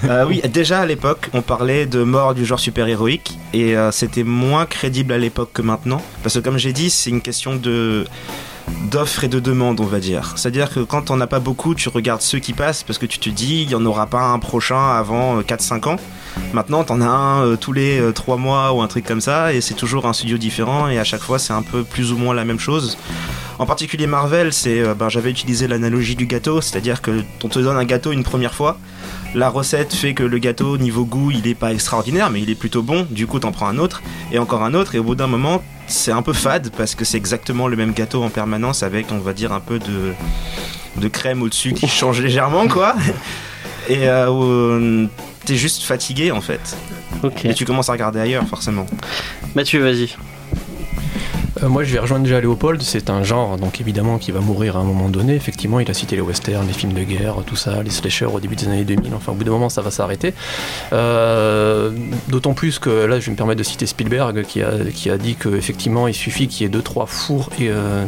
Speaker 6: Euh, oui, déjà à l'époque, on parlait de mort du genre super-héroïque et euh, c'était moins crédible à l'époque que maintenant. Parce que comme j'ai dit, c'est une question de d'offres et de demandes, on va dire. C'est-à-dire que quand on n'a pas beaucoup, tu regardes ceux qui passent parce que tu te dis, il n'y en aura pas un prochain avant 4-5 ans. Maintenant, t'en as un tous les 3 mois ou un truc comme ça, et c'est toujours un studio différent, et à chaque fois, c'est un peu plus ou moins la même chose. En particulier Marvel, c'est, ben, j'avais utilisé l'analogie du gâteau, c'est-à-dire que on te donne un gâteau une première fois, la recette fait que le gâteau niveau goût il est pas extraordinaire mais il est plutôt bon du coup t'en prends un autre et encore un autre et au bout d'un moment c'est un peu fade parce que c'est exactement le même gâteau en permanence avec on va dire un peu de, de crème au dessus qui change légèrement quoi et euh, t'es juste fatigué en fait
Speaker 1: Ok.
Speaker 6: et tu commences à regarder ailleurs forcément
Speaker 1: Mathieu, vas-y.
Speaker 3: Euh, moi, je vais rejoindre déjà Léopold. C'est un genre, donc évidemment, qui va mourir à un moment donné. Effectivement, il a cité les westerns, les films de guerre, tout ça, les slashers au début des années 2000. Enfin, au bout d'un moment, ça va s'arrêter. Euh, D'autant plus que là, je vais me permettre de citer Spielberg, qui a, qui a dit qu'effectivement, il suffit qu'il y ait deux, trois fours et, euh,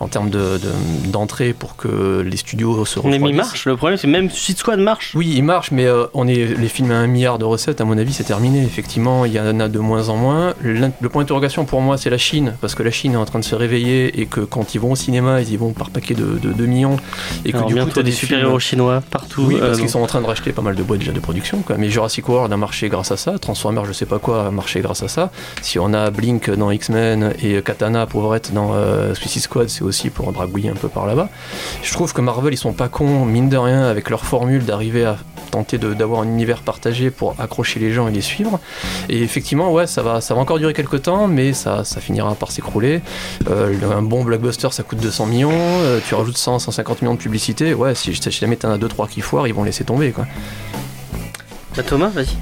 Speaker 3: en termes d'entrée de, d'entrée pour que les studios se
Speaker 1: Mais il
Speaker 3: refroidissent.
Speaker 1: marche, le problème c'est même Suicide Squad marche.
Speaker 3: Oui, il marche, mais euh, on est les films à un milliard de recettes, à mon avis, c'est terminé. Effectivement, il y en a de moins en moins. Le point d'interrogation pour moi, c'est la Chine, parce que la Chine est en train de se réveiller et que quand ils vont au cinéma, ils y vont par paquet de, de 2 millions. Et que
Speaker 1: Alors,
Speaker 3: du coup, t'as
Speaker 1: des
Speaker 3: films-
Speaker 1: super-héros chinois partout.
Speaker 3: Oui,
Speaker 1: euh,
Speaker 3: parce
Speaker 1: non.
Speaker 3: qu'ils sont en train de racheter pas mal de boîtes déjà de production. Quoi. Mais Jurassic World a marché grâce à ça. Transformers, je sais pas quoi, a marché grâce à ça. Si on a Blink dans X-Men et Katana Pauvrette dans euh, Suicide Squad, c'est aussi pour dragouiller un peu par là-bas. Je trouve que Marvel, ils sont pas cons, mine de rien, avec leur formule d'arriver à tenter d'avoir un univers partagé pour accrocher les gens et les suivre. Et effectivement, ouais, ça va, ça va encore durer quelques temps, mais ça, ça finira par s'écrouler. Euh, un bon blockbuster, ça coûte 200 millions. euh, tu rajoutes 100, 150 millions de publicité. Ouais, si, si jamais t'en as 2-3 qui foirent, ils vont laisser tomber. Quoi.
Speaker 1: Bah, Thomas, vas-y.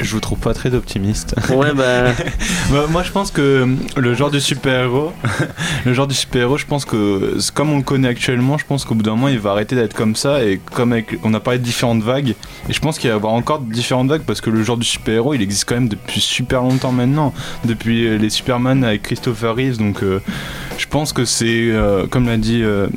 Speaker 5: Je vous trouve pas très optimiste.
Speaker 1: Ouais, bah.
Speaker 5: Bah, moi, je pense que le genre du super-héros, le genre du super-héros, je pense que comme on le connaît actuellement, je pense qu'au bout d'un moment, il va arrêter d'être comme ça. Et comme avec, on a parlé de différentes vagues, et je pense qu'il va y avoir encore différentes vagues parce que le genre du super-héros, il existe quand même depuis super longtemps maintenant, depuis euh, les Superman avec Christopher Reeves. Donc, euh, je pense que c'est, euh, comme l'a dit euh,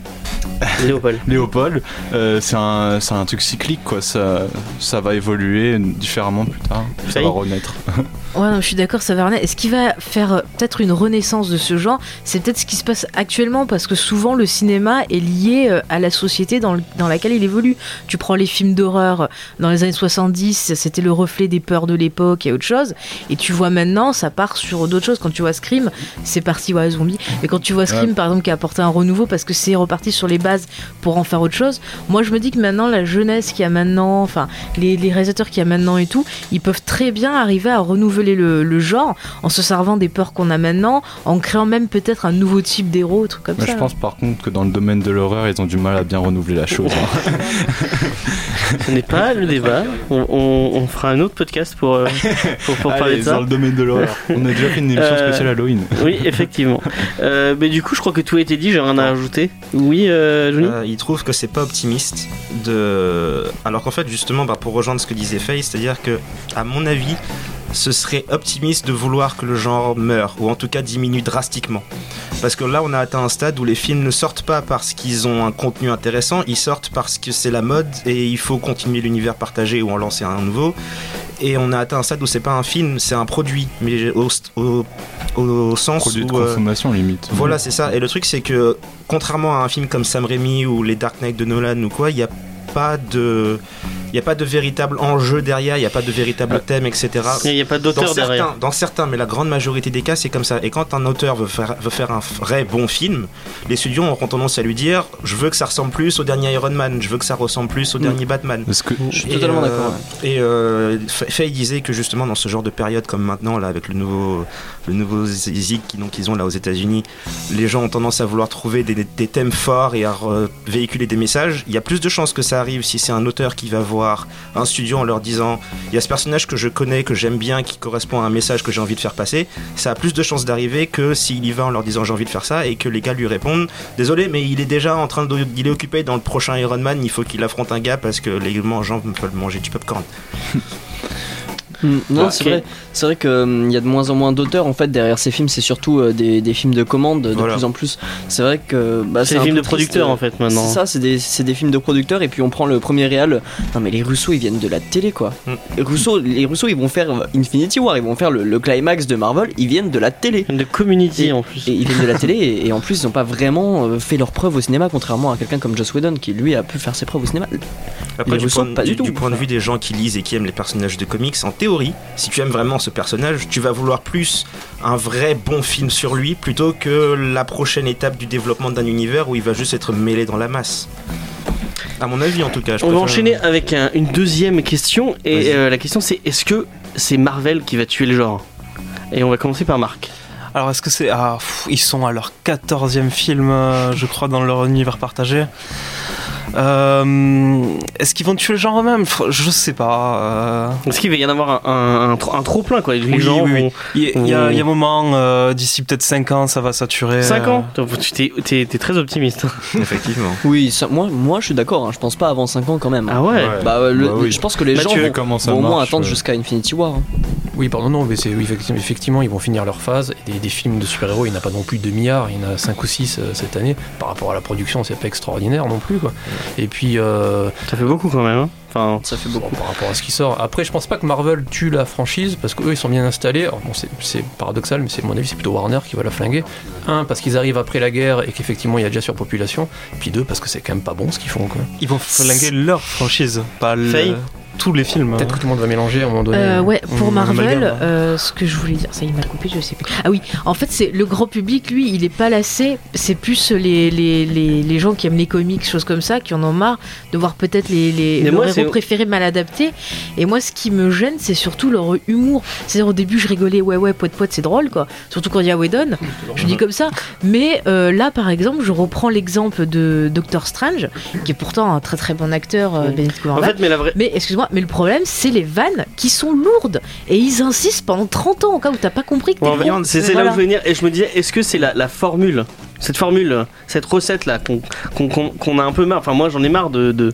Speaker 1: Léopold.
Speaker 5: Léopold, euh, c'est un, un truc cyclique, quoi. Ça, ça va évoluer différemment plus tard. Ça va renaître.
Speaker 2: Ouais, non, je suis d'accord, ça va renaître. Et ce qui va faire euh, peut-être une renaissance de ce genre, c'est peut-être ce qui se passe actuellement, parce que souvent le cinéma est lié euh, à la société dans, le- dans laquelle il évolue. Tu prends les films d'horreur euh, dans les années 70, c'était le reflet des peurs de l'époque et autre chose. Et tu vois maintenant, ça part sur d'autres choses. Quand tu vois Scream, c'est parti, ouais, zombie. Mais quand tu vois Scream, par exemple, qui a apporté un renouveau parce que c'est reparti sur les bases pour en faire autre chose, moi je me dis que maintenant, la jeunesse qui a maintenant, enfin, les, les réalisateurs qui a maintenant et tout, ils peuvent très bien arriver à renouveler le, le genre en se servant des peurs qu'on a maintenant, en créant même peut-être un nouveau type d'héros, truc comme
Speaker 5: Moi,
Speaker 2: ça.
Speaker 5: je pense par contre que dans le domaine de l'horreur, ils ont du mal à bien renouveler la chose. hein.
Speaker 1: Ce n'est pas le débat. On, on- on fera un autre podcast pour, euh, pour, pour parler
Speaker 5: Allez,
Speaker 1: de ça.
Speaker 5: dans le domaine de l'horreur. On a déjà fait une émission
Speaker 1: Euh,
Speaker 5: spéciale Halloween.
Speaker 1: Oui, effectivement. Euh, mais du coup, je crois que tout a été dit, j'ai rien à ajouter. Oui, euh, Johnny
Speaker 6: Euh, il trouve que c'est pas optimiste de. Alors qu'en fait, justement, bah, pour rejoindre ce que disait Faye, c'est-à-dire que, à mon avis, ce serait optimiste de vouloir que le genre meure, ou en tout cas diminue drastiquement. Parce que là, on a atteint un stade où les films ne sortent pas parce qu'ils ont un contenu intéressant, ils sortent parce que c'est la mode et il faut continuer l'univers partagé ou en lancer un nouveau. Et on a atteint un stade où c'est pas un film, c'est un produit, mais au, au, au sens
Speaker 5: Produit de
Speaker 6: euh,
Speaker 5: consommation limite.
Speaker 6: voilà, c'est ça. Et le truc, c'est que contrairement à un film comme Sam Raimi ou les Dark Knight de Nolan ou quoi, il n'y a pas de. Il n'y a pas de véritable enjeu derrière, il n'y a pas de véritable thème, etc.
Speaker 1: Il n'y a pas
Speaker 6: Dans
Speaker 1: d'auteur derrière.
Speaker 6: dans certains, mais la grande majorité des cas, c'est comme ça. Et quand un auteur veut faire, veut faire un vrai bon film, les studios auront tendance à lui dire Je veux que ça ressemble plus au dernier Iron Man, je veux que ça ressemble plus au dernier Batman.
Speaker 5: Parce que
Speaker 7: Je suis
Speaker 6: Et,
Speaker 7: totalement
Speaker 6: euh,
Speaker 7: d'accord.
Speaker 6: Et euh, Fa- Faye disait que justement dans ce genre de période comme maintenant là avec le nouveau le nouveau zig qui donc ils ont là aux États-Unis, les gens ont tendance à vouloir trouver des, des thèmes forts et à véhiculer des messages. Il y a plus de chances que ça arrive si c'est un auteur qui va voir un studio en leur disant il y a ce personnage que je connais que j'aime bien qui correspond à un message que j'ai envie de faire passer. Ça a plus de chances d'arriver que s'il y va en leur disant j'ai envie de faire ça et que les gars lui répondent désolé mais il est déjà en train de il occupé dans le prochain Iron Man il faut qu'il affronte un gars parce que les gens veulent manger du popcorn.
Speaker 7: Mm, Non,
Speaker 1: Ok.
Speaker 7: c'est vrai. C'est vrai qu'il y a de moins en moins d'auteurs en fait derrière ces films. C'est surtout euh, des, des films de commande de
Speaker 6: Voilà.
Speaker 7: plus en plus. C'est vrai que bah,
Speaker 1: C'est des films de producteurs
Speaker 7: triste,
Speaker 1: en fait maintenant.
Speaker 7: C'est ça, c'est des, c'est des films de producteurs et puis on prend le premier réal. Non mais les Russo ils viennent de la télé quoi.
Speaker 6: Mm.
Speaker 7: Et Russo, les Russo ils vont faire Infinity War, ils vont faire le, le climax de Marvel, ils viennent de la télé.
Speaker 1: De community
Speaker 7: Et-
Speaker 1: en plus.
Speaker 7: Et ils viennent de la télé et, et en plus ils n'ont pas vraiment euh, fait leurs preuves au cinéma contrairement à quelqu'un comme Joss Whedon qui lui a pu faire ses preuves au cinéma.
Speaker 6: Après,
Speaker 7: Les
Speaker 6: du,
Speaker 7: Russo,
Speaker 6: point,
Speaker 7: pas
Speaker 6: du,
Speaker 7: du tout.
Speaker 6: du point de vue des gens qui lisent et qui aiment les personnages de comics, en théorie, si tu aimes vraiment ce personnage, tu vas vouloir plus un vrai bon film sur lui plutôt que la prochaine étape du développement d'un univers où il va juste être mêlé dans la masse. À mon avis, en tout cas. je
Speaker 1: On va enchaîner avec un- une deuxième question et euh, la question c'est est-ce que c'est Marvel qui va tuer le genre? Et on va commencer par Marc.
Speaker 4: Alors, est-ce que c'est. Ah, pff, ils sont à leur 14e film, euh, je crois, dans leur univers partagé? Euh, est-ce qu'ils vont tuer le genre eux-mêmes Je sais pas. euh.
Speaker 1: Est-ce qu'il va y en avoir un, un, un trop- un trop plein quoi Les
Speaker 4: Oui,
Speaker 1: gens
Speaker 4: oui, oui.
Speaker 1: vont-
Speaker 4: Il y, a- il y a il y a un moment, euh, d'ici peut-être 5 ans, ça va saturer.
Speaker 1: 5
Speaker 4: euh,
Speaker 1: ans Tu t'es- très optimiste.
Speaker 6: Effectivement.
Speaker 7: Oui, ça- moi, moi je suis d'accord, hein, je pense pas avant 5 ans quand même. hein.
Speaker 1: Ah ouais,
Speaker 7: Bah, euh, le-
Speaker 5: Bah oui.
Speaker 7: je pense que les gens vont, au moins attendre
Speaker 5: euh.
Speaker 7: jusqu'à Infinity War. hein.
Speaker 3: Oui, pardon, non, mais c'est oui, effectivement, ils vont finir leur phase. Et des, des films de super-héros, il n'y en a pas non plus 2 milliards, il y en a 5 ou 6 cette année. Par rapport à la production, c'est pas extraordinaire non plus. Quoi. Et puis, euh,
Speaker 1: ça fait beaucoup quand même. hein. Enfin,
Speaker 7: Ça fait beaucoup.
Speaker 3: par rapport à ce qui sort. Après, je pense pas que Marvel tue la franchise parce qu'eux, ils sont bien installés. Alors, bon, c'est- c'est paradoxal, mais c'est à mon avis, c'est plutôt Warner qui va la flinguer. Un, parce qu'ils arrivent après la guerre et qu'effectivement, il y a déjà surpopulation. Puis deux, parce que c'est quand même pas bon ce qu'ils font. Quoi.
Speaker 4: Ils vont flinguer leur franchise, pas le-
Speaker 1: Faye
Speaker 4: tous les films.
Speaker 3: Peut-être que tout le monde va mélanger à un moment donné.
Speaker 2: Euh, ouais, pour
Speaker 4: on
Speaker 2: Marvel,
Speaker 4: hein.
Speaker 2: euh, ce que je voulais dire, ça il m'a coupé, je sais plus. Ah oui, en fait, c'est le grand public, lui, il est pas lassé. C'est plus les, les, les, les gens qui aiment les comics, choses comme ça, qui en ont marre de voir peut-être les, les leurs héros préférés mal adaptés. Et moi, ce qui me gêne, c'est surtout leur humour. C'est-à-dire, au début, je rigolais, ouais, ouais, poète, poète, c'est drôle, quoi. Surtout quand il y a Whedon. Je dis comme ça. Mais euh, là, par exemple, je reprends l'exemple de Doctor Strange, qui est pourtant un très très bon acteur, euh,
Speaker 1: Mm.
Speaker 2: Benedict
Speaker 1: en fait, mais la vraie.
Speaker 2: Mais excuse-moi, mais le problème, c'est les vannes qui sont lourdes. Et ils insistent pendant 30 ans, au cas où t'as pas compris que t'es
Speaker 1: Ouais, c'est là où je veux venir. Et je me disais est-ce que c'est la, la formule cette formule cette recette là qu'on a un peu marre? Enfin moi j'en ai marre de, de-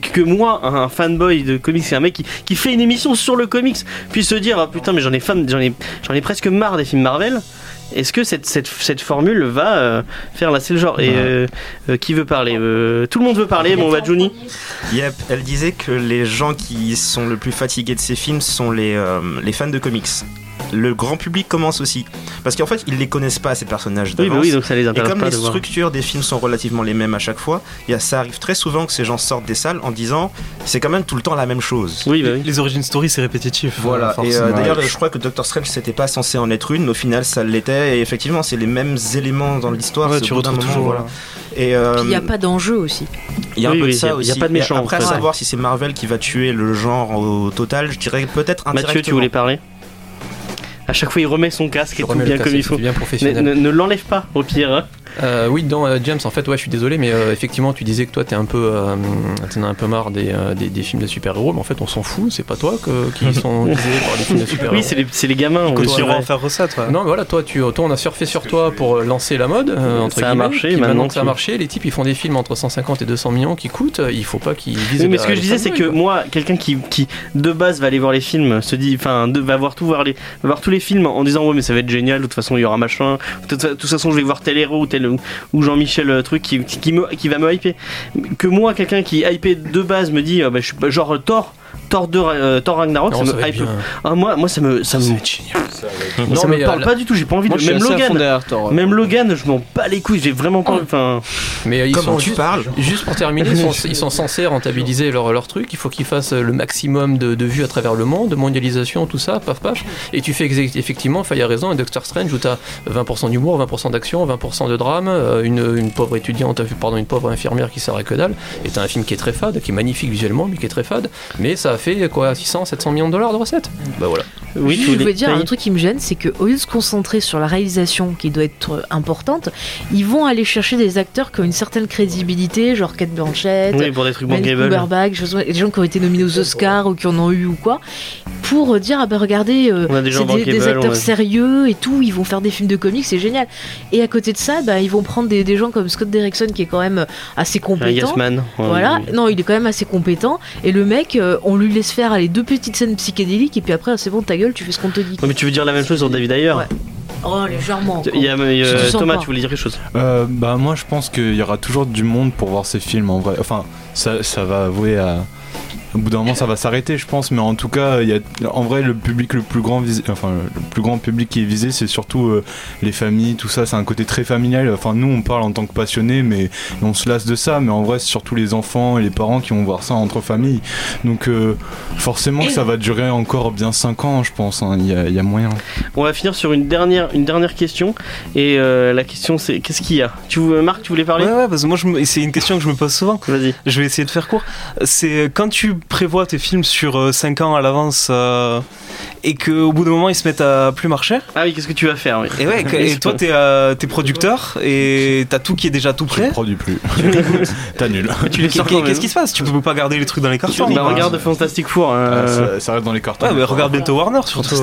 Speaker 1: que moi un fanboy de comics c'est un mec qui, qui fait une émission sur le comics puisse se dire ah, putain mais j'en ai fan j'en ai j'en ai presque marre des films Marvel est-ce que cette, cette, cette formule va euh, faire lasser le genre Et euh, euh, qui veut parler Euh, Tout le monde veut parler, bon bah Johnny.
Speaker 6: Yep, elle disait que les gens qui sont le plus fatigués de ces films sont les, euh, les fans de comics. Le grand public commence aussi. Parce qu'en fait, ils les connaissent pas, ces personnages
Speaker 1: Oui,
Speaker 6: d'avance.
Speaker 1: bah oui, donc ça les
Speaker 6: Et
Speaker 1: intéresse
Speaker 6: comme
Speaker 1: pas
Speaker 6: les
Speaker 1: de voir.
Speaker 6: structures des films sont relativement les mêmes à chaque fois, il y a- ça arrive très souvent que ces gens sortent des salles en disant c'est quand même tout le temps la même chose.
Speaker 1: Oui, bah oui.
Speaker 4: Les origin story, c'est répétitif.
Speaker 6: Voilà, et euh, d'ailleurs, je crois que Doctor Strange c'était pas censé en être une, mais au final ça l'était, et effectivement, c'est les mêmes éléments dans l'histoire.
Speaker 4: Ouais, tu retrouves
Speaker 6: moment,
Speaker 4: toujours.
Speaker 6: voilà. Et euh,
Speaker 2: Puis il n'y a pas d'enjeu aussi.
Speaker 6: il y a un
Speaker 1: Oui,
Speaker 6: peu
Speaker 1: oui,
Speaker 6: de
Speaker 1: y a-
Speaker 6: ça
Speaker 1: y a
Speaker 6: aussi.
Speaker 1: pas de
Speaker 6: Et
Speaker 1: méchant,
Speaker 6: Après,
Speaker 1: en fait.
Speaker 6: savoir si c'est Marvel qui va tuer le genre au total, je dirais peut-être
Speaker 1: Mathieu, tu
Speaker 6: indirectement.
Speaker 1: voulais parler? À chaque fois, il remet son casque et tout bien comme il faut.
Speaker 3: bien
Speaker 1: Ne,
Speaker 3: professionnel.
Speaker 1: ne- ne l'enlève pas, au pire.
Speaker 3: Euh, oui, dans euh, James, en fait, ouais, je suis désolé, mais euh, effectivement, tu disais que toi, t'es un peu, euh, t'en as un peu marre des, euh, des, des films de super-héros, mais en fait, on s'en fout. C'est pas toi que, qui sont visés par les films de super-héros.
Speaker 1: Oui, c'est les, c'est les gamins. dirait.
Speaker 4: à en faire recette, ouais.
Speaker 3: Non, mais voilà, toi, tu, toi, on a surfé sur toi pour lancer la mode. euh, entre
Speaker 1: Ça a marché,
Speaker 3: Puis
Speaker 1: maintenant
Speaker 3: maintenant que ça a
Speaker 1: tu-
Speaker 3: marché, les types, ils font des films entre 150 et 200 millions qui coûtent. Il faut pas qu'ils visent.
Speaker 1: Oui, mais ce que je disais, c'est que moi, quelqu'un qui, qui de base va aller voir les films, se dit, enfin, va voir tout, voir les, va voir tous les films en disant ouais, mais ça va être génial. De toute façon, il y aura machin. De toute, de toute façon, je vais voir tel héros ou tel ou Jean-Michel euh, truc qui, va me hyper. Que moi, quelqu'un qui hypé de base me dit, ah, bah, je suis genre Thor. Thor, 2, euh, Thor Ragnarok,
Speaker 3: Non,
Speaker 1: ça
Speaker 3: ça
Speaker 1: me hype.
Speaker 3: bien.
Speaker 1: Ah, moi, moi, ça me, ça me,
Speaker 3: Ça Non,
Speaker 1: me
Speaker 3: mais,
Speaker 1: parle
Speaker 3: euh,
Speaker 1: pas du tout. J'ai pas envie
Speaker 7: Moi,
Speaker 1: de. Même Logan,
Speaker 7: Thor.
Speaker 1: même Logan, je m'en bats les couilles. J'ai vraiment pas. Enfin,
Speaker 3: Mais euh, ils
Speaker 6: Comment
Speaker 3: sont
Speaker 6: tu
Speaker 3: juste,
Speaker 6: parles
Speaker 3: juste pour terminer, ils sont, ils sont censés rentabiliser leur, leur truc. Il faut qu'ils fassent le maximum de, de vues à travers le monde, de mondialisation, tout ça, paf paf. Et tu fais effectivement, Faye a raison, un Doctor Strange où tu as 20% d'humour, 20% d'action, 20% de drame, euh, une, une pauvre étudiante, pardon, une pauvre infirmière qui sert à que dalle. Et t'as un film qui est très fade, qui est magnifique visuellement, mais qui est très fade. Mais ça a fait quoi, 600, 700 millions de dollars de recettes Bah voilà.
Speaker 1: oui,
Speaker 2: je voulais dire un truc qui me gêne, c'est qu'au lieu de se concentrer sur la réalisation qui doit être euh, importante, ils vont aller chercher des acteurs qui ont une certaine crédibilité, genre Kate Blanchett,
Speaker 1: Oui, pour des trucs.
Speaker 2: Cumberbatch, des gens qui ont été nominés aux Oscars ou qui en ont eu ou quoi, pour euh, dire ah ben regardez, euh, c'est des, acteurs
Speaker 1: a-
Speaker 2: sérieux et tout, ils vont faire des films de comics, c'est génial. Et à côté de ça, bah, ils vont prendre des, des gens comme Scott Derrickson qui est quand même assez
Speaker 1: Un
Speaker 2: compétent.
Speaker 1: Yes Man.
Speaker 2: Voilà,
Speaker 1: oui.
Speaker 2: non, il est quand même assez compétent. Et le mec, euh, on on lui laisse faire les deux petites scènes psychédéliques et puis après c'est bon ta gueule, tu fais ce qu'on te dit.
Speaker 1: Ouais, mais tu veux dire la même chose sur David Ayer
Speaker 2: Ouais. Oh légèrement.
Speaker 1: Il y a, euh, Thomas,
Speaker 2: pas.
Speaker 1: tu voulais dire quelque chose
Speaker 5: Euh, bah moi je pense qu'il y aura toujours du monde pour voir ces films en vrai. Enfin ça, ça va avouer à... Au bout d'un moment ça va s'arrêter je pense mais en tout cas il y a... en vrai le public le plus grand visé... enfin le plus grand public qui est visé c'est surtout euh, les familles tout ça c'est un côté très familial enfin nous on parle en tant que passionnés mais on se lasse de ça mais en vrai c'est surtout les enfants et les parents qui vont voir ça entre familles donc euh, forcément que ça va durer encore bien 5 ans je pense hein. il y, a, il y a moyen
Speaker 1: On va finir sur une dernière, une dernière question. Et euh, la question c'est qu'est-ce qu'il y a? Tu, veux- Marc, tu voulais parler?
Speaker 4: Ouais, ouais, parce que moi, c'est une question que je me pose souvent.
Speaker 1: Vas-y.
Speaker 4: Je vais essayer de faire court. C'est quand tu prévois tes films sur 5 ans à l'avance euh, et qu'au bout d'un moment ils se mettent à plus marcher?
Speaker 1: Ah oui, qu'est-ce que tu vas faire oui.
Speaker 4: Et ouais, que- et toi t'es euh, t'es producteur et t'as tout qui est déjà tout prêt?
Speaker 5: ne produis plus t'annules
Speaker 1: Tu.
Speaker 4: Qu'est-ce qui se passe? Tu peux pas garder les trucs dans les cartons.
Speaker 1: Bah,
Speaker 4: hein.
Speaker 1: regarde Fantastic Four. hein.
Speaker 5: Ah, ça, ça reste dans les cartons
Speaker 4: Ouais, mais regarde bientôt Warner surtout.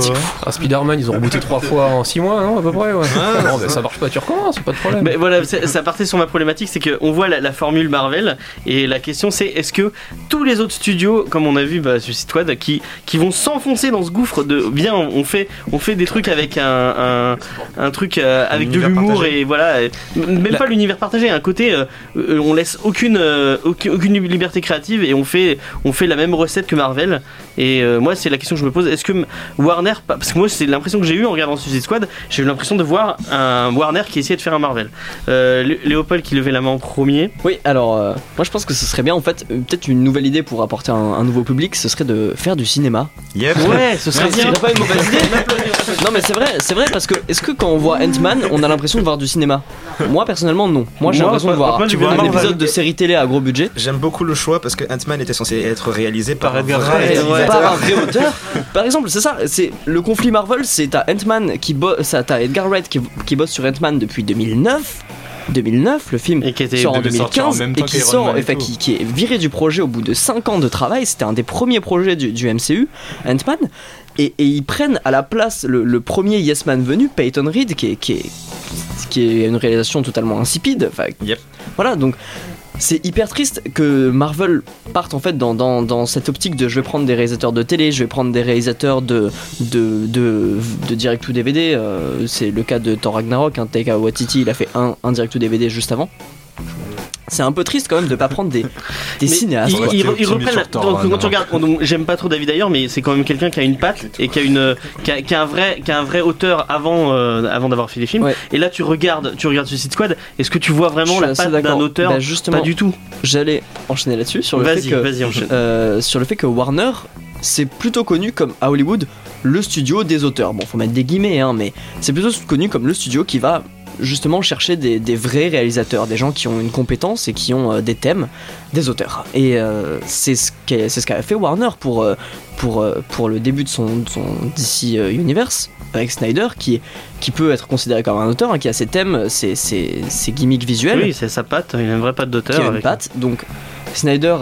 Speaker 3: Ah, Spider-Man, ils ont rebooté trois fois en six mois, non, à peu près, ouais. non, mais ça marche pas, tu recommences, pas de problème.
Speaker 1: Mais voilà, ça ça partait sur ma problématique, c'est qu'on voit la, la formule Marvel et la question c'est est-ce que tous les autres studios, comme on a vu bah, Suicide Squad, qui, qui vont s'enfoncer dans ce gouffre de bien, on fait, on fait des trucs avec un, un, un truc euh, avec de l'humour et voilà, et même
Speaker 6: La-
Speaker 1: pas l'univers partagé, un côté euh, euh, on laisse aucune, aucune aucune liberté créative et on fait, on fait la même recette que Marvel. Et euh, moi c'est la question que je me pose, est-ce que Warner, parce que moi c'est l'impression que j'ai eu en regardant Suicide Squad, j'ai eu l'impression de voir un Warner qui essayait de faire un Marvel. Euh, Lé- Léopold qui levait la main en premier.
Speaker 7: Oui, alors euh, moi je pense que ce serait bien en fait, peut-être une nouvelle idée pour apporter un, un nouveau public, ce serait de faire du cinéma.
Speaker 6: Yep.
Speaker 1: Ouais, ce serait
Speaker 7: Ce
Speaker 1: bien.
Speaker 7: serait pas une mauvaise idée. Non mais c'est vrai, c'est vrai parce que est-ce que quand on voit Ant-Man, on a l'impression de voir du cinéma? Moi personnellement non. Moi j'ai l'impression de voir
Speaker 4: tu vois
Speaker 7: un épisode de série télé à gros budget.
Speaker 6: J'aime beaucoup le choix parce que Ant-Man était censé être réalisé par,
Speaker 4: Par Edgar Wright,
Speaker 7: Ouais. Par un vrai auteur. Par exemple, c'est ça, c'est le conflit Marvel, c'est t'as Ant-Man qui bosse, ça t'as Edgar Wright qui, qui bosse sur Ant-Man depuis 2009. 2009, le film
Speaker 1: Et qui était
Speaker 7: sort en
Speaker 5: devait sortir en
Speaker 7: 2015
Speaker 5: même
Speaker 7: et qui sort,
Speaker 5: et
Speaker 7: qui, qui est viré du projet au bout de 5 ans de travail. C'était un des premiers projets du, du MCU, Ant-Man. Et, et ils prennent à la place le, le premier Yes Man venu, Peyton Reed, qui est, qui est, qui est une réalisation totalement insipide. Enfin,
Speaker 6: Yep.
Speaker 7: Voilà, donc c'est hyper triste que Marvel parte en fait dans, dans, cette optique de je vais prendre des réalisateurs de télé, je vais prendre des réalisateurs de, de, direct to DVD. euh, c'est le cas de Thor Ragnarok, hein, Taika il a fait un, direct to DVD juste avant. C'est un peu triste quand même de pas prendre des, des cinéastes.
Speaker 1: ils, reprennent. donc, quand tu regardes, j'aime pas trop David d'ailleurs, mais c'est quand même quelqu'un qui a une patte et qui a une, qui a, qui a un vrai, qui a un vrai auteur avant, euh, avant d'avoir fait les films.
Speaker 7: Ouais.
Speaker 1: Et là, tu regardes, tu regardes Suicide Squad. Est-ce que tu vois vraiment la patte d'un auteur?
Speaker 7: Bah, justement,
Speaker 1: Pas du tout.
Speaker 7: J'allais enchaîner là-dessus sur le fait
Speaker 1: Vas-y,
Speaker 7: que
Speaker 1: vas-y, enchaîne.
Speaker 7: Euh, sur le fait que Warner, c'est plutôt connu comme à Hollywood le studio des auteurs. Bon, faut mettre des guillemets, hein, mais c'est plutôt connu comme le studio qui va justement chercher des, des vrais réalisateurs, des gens qui ont une compétence et qui ont euh, des thèmes, des auteurs. Et euh, c'est ce qu'a ce fait Warner pour, euh, pour, pour le début de son, de son DC Universe avec Snyder, qui, qui peut être considéré comme un auteur, hein, qui a ses thèmes, ses, ses, ses gimmicks visuels
Speaker 1: Oui, c'est sa patte. Il a une vraie patte d'auteur.
Speaker 7: qui a une patte. Donc Snyder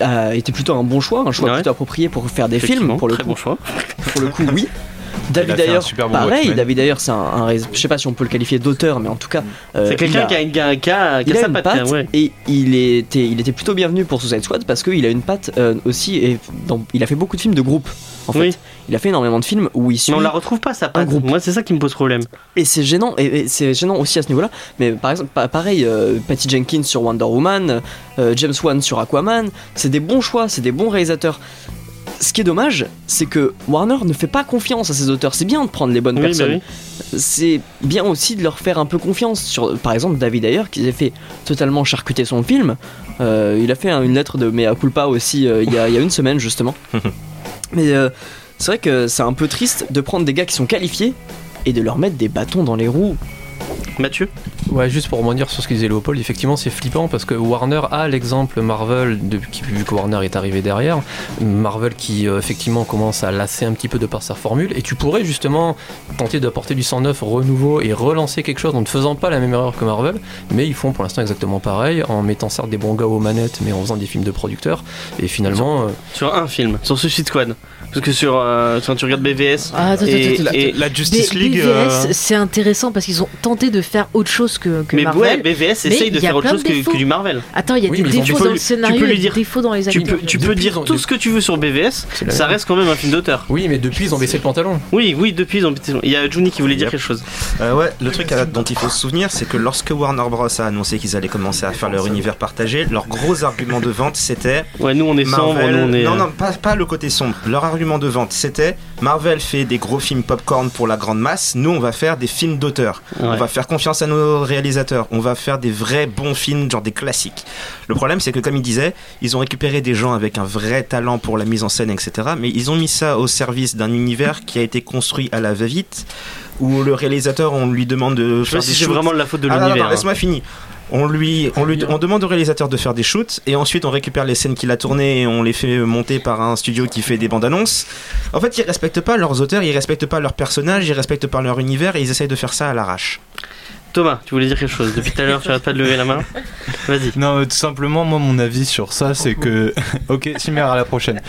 Speaker 7: a été plutôt un bon choix, un choix
Speaker 1: Ouais.
Speaker 7: plutôt approprié pour faire des films. Pour le
Speaker 1: très
Speaker 7: coup,
Speaker 1: bon choix.
Speaker 7: pour le coup, oui. David d'ailleurs,
Speaker 5: bon
Speaker 7: pareil.
Speaker 5: Watchmen.
Speaker 7: David d'ailleurs, c'est un, un je sais pas si on peut le qualifier d'auteur, mais en tout cas, euh,
Speaker 1: C'est quelqu'un qui a une, qui a, qui a- qui a
Speaker 7: il a
Speaker 1: sa
Speaker 7: une
Speaker 1: patte.
Speaker 7: patte
Speaker 1: ouais.
Speaker 7: et il était, il était plutôt bienvenu pour Suicide Squad parce qu'il a une patte euh, aussi et dans- il a fait beaucoup de films de groupe. En fait,
Speaker 1: Oui.
Speaker 7: il a fait énormément de films où il suit
Speaker 1: Mais on la retrouve pas sa patte.
Speaker 7: groupe.
Speaker 1: Moi, c'est ça qui me pose problème.
Speaker 7: Et c'est gênant, et, et c'est gênant aussi à ce niveau-là. Mais par exemple, pa- pareil, euh, Patty Jenkins sur Wonder Woman, James Wan sur Aquaman, c'est des bons choix, c'est des bons réalisateurs. Ce qui est dommage, c'est que Warner ne fait pas confiance à ses auteurs. C'est bien de prendre les bonnes
Speaker 1: Oui, bah
Speaker 7: personnes.
Speaker 1: oui.
Speaker 7: C'est bien aussi de leur faire un peu confiance. Sur, par exemple, David Ayer, qui a fait totalement charcuter son film. Euh, il a fait hein, une lettre de mea culpa aussi euh, il y, a, il y a une semaine, justement. Mais euh, c'est vrai que c'est un peu triste de prendre des gars qui sont qualifiés et de leur mettre des bâtons dans les roues.
Speaker 1: Mathieu?
Speaker 3: Ouais, juste pour rebondir sur ce que disait Léopold, effectivement, c'est flippant parce que Warner a l'exemple Marvel, depuis vu que Warner est arrivé derrière, Marvel qui euh, effectivement commence à lasser un petit peu de par sa formule, et tu pourrais justement tenter d'apporter du sang neuf, renouveau et relancer quelque chose en ne faisant pas la même erreur que Marvel, mais ils font pour l'instant exactement pareil, en mettant certes des bons gars aux manettes, mais en faisant des films de producteurs, et finalement. euh,
Speaker 1: Sur un film, sur Suicide Squad. Parce que sur, euh, quand tu regardes BVS,
Speaker 2: Ah, attends,
Speaker 1: et,
Speaker 2: attends, attends.
Speaker 1: et-
Speaker 4: La Justice
Speaker 2: B-
Speaker 4: League.
Speaker 2: BVS,
Speaker 4: euh,
Speaker 2: c'est intéressant parce qu'ils ont tenté de faire autre chose que, que
Speaker 1: Mais
Speaker 2: Marvel.
Speaker 1: ouais, BVS
Speaker 2: Mais
Speaker 1: essaye de faire autre chose que, du Marvel.
Speaker 2: Attends, il y a
Speaker 3: Oui,
Speaker 2: des
Speaker 3: mais
Speaker 2: défauts dans le
Speaker 1: tu
Speaker 2: scénario,
Speaker 1: peux lui
Speaker 2: des
Speaker 1: dire-
Speaker 2: défauts dans les
Speaker 1: Tu
Speaker 2: acteurs.
Speaker 1: peux, tu peux dire tout ce que tu veux sur BVS, ça reste quand même un film d'auteur.
Speaker 3: Oui, mais depuis, ils ont baissé le pantalon.
Speaker 1: Oui, oui, depuis ils ont. Il y a Juni qui voulait dire quelque chose.
Speaker 6: Euh, ouais, le truc dont il faut se souvenir, c'est que lorsque Warner Bros a annoncé qu'ils allaient commencer à faire leur univers partagé, leur gros argument de vente c'était
Speaker 1: Ouais, nous on est sombre,
Speaker 6: Marvel.
Speaker 1: nous on est.
Speaker 6: Non,
Speaker 1: euh,
Speaker 6: non, pas, pas le côté sombre. Leur argument de vente c'était Marvel fait des gros films popcorn pour la grande masse, nous on va faire des films d'auteur. On va faire confiance à nos On va faire des vrais bons films, genre des classiques. Le problème, c'est que comme il disait, ils ont récupéré des gens avec un vrai talent pour la mise en scène, etc. Mais ils ont mis ça au service d'un univers qui a été construit à la va-vite, où le réalisateur, on lui demande de
Speaker 1: Je sais
Speaker 6: faire
Speaker 1: si
Speaker 6: des
Speaker 1: c'est
Speaker 6: shoots.
Speaker 1: vraiment de la faute de
Speaker 6: Ah, non,
Speaker 1: l'univers.
Speaker 6: non,
Speaker 1: hein.
Speaker 6: laisse-moi finir. On lui, on lui, on demande au réalisateur de faire des shoots et ensuite on récupère les scènes qu'il a tournées et on les fait monter par un studio qui fait des bandes annonces. En fait, ils respectent pas leurs auteurs, ils respectent pas leurs personnages, ils respectent pas leur univers et ils essayent de faire ça à l'arrache.
Speaker 1: Thomas, tu voulais dire quelque chose Depuis tout à l'heure, tu arrêtes pas de lever la main. Vas-y.
Speaker 5: Non, tout simplement, moi, mon avis sur ça, c'est que. ok, Chimère, à la prochaine.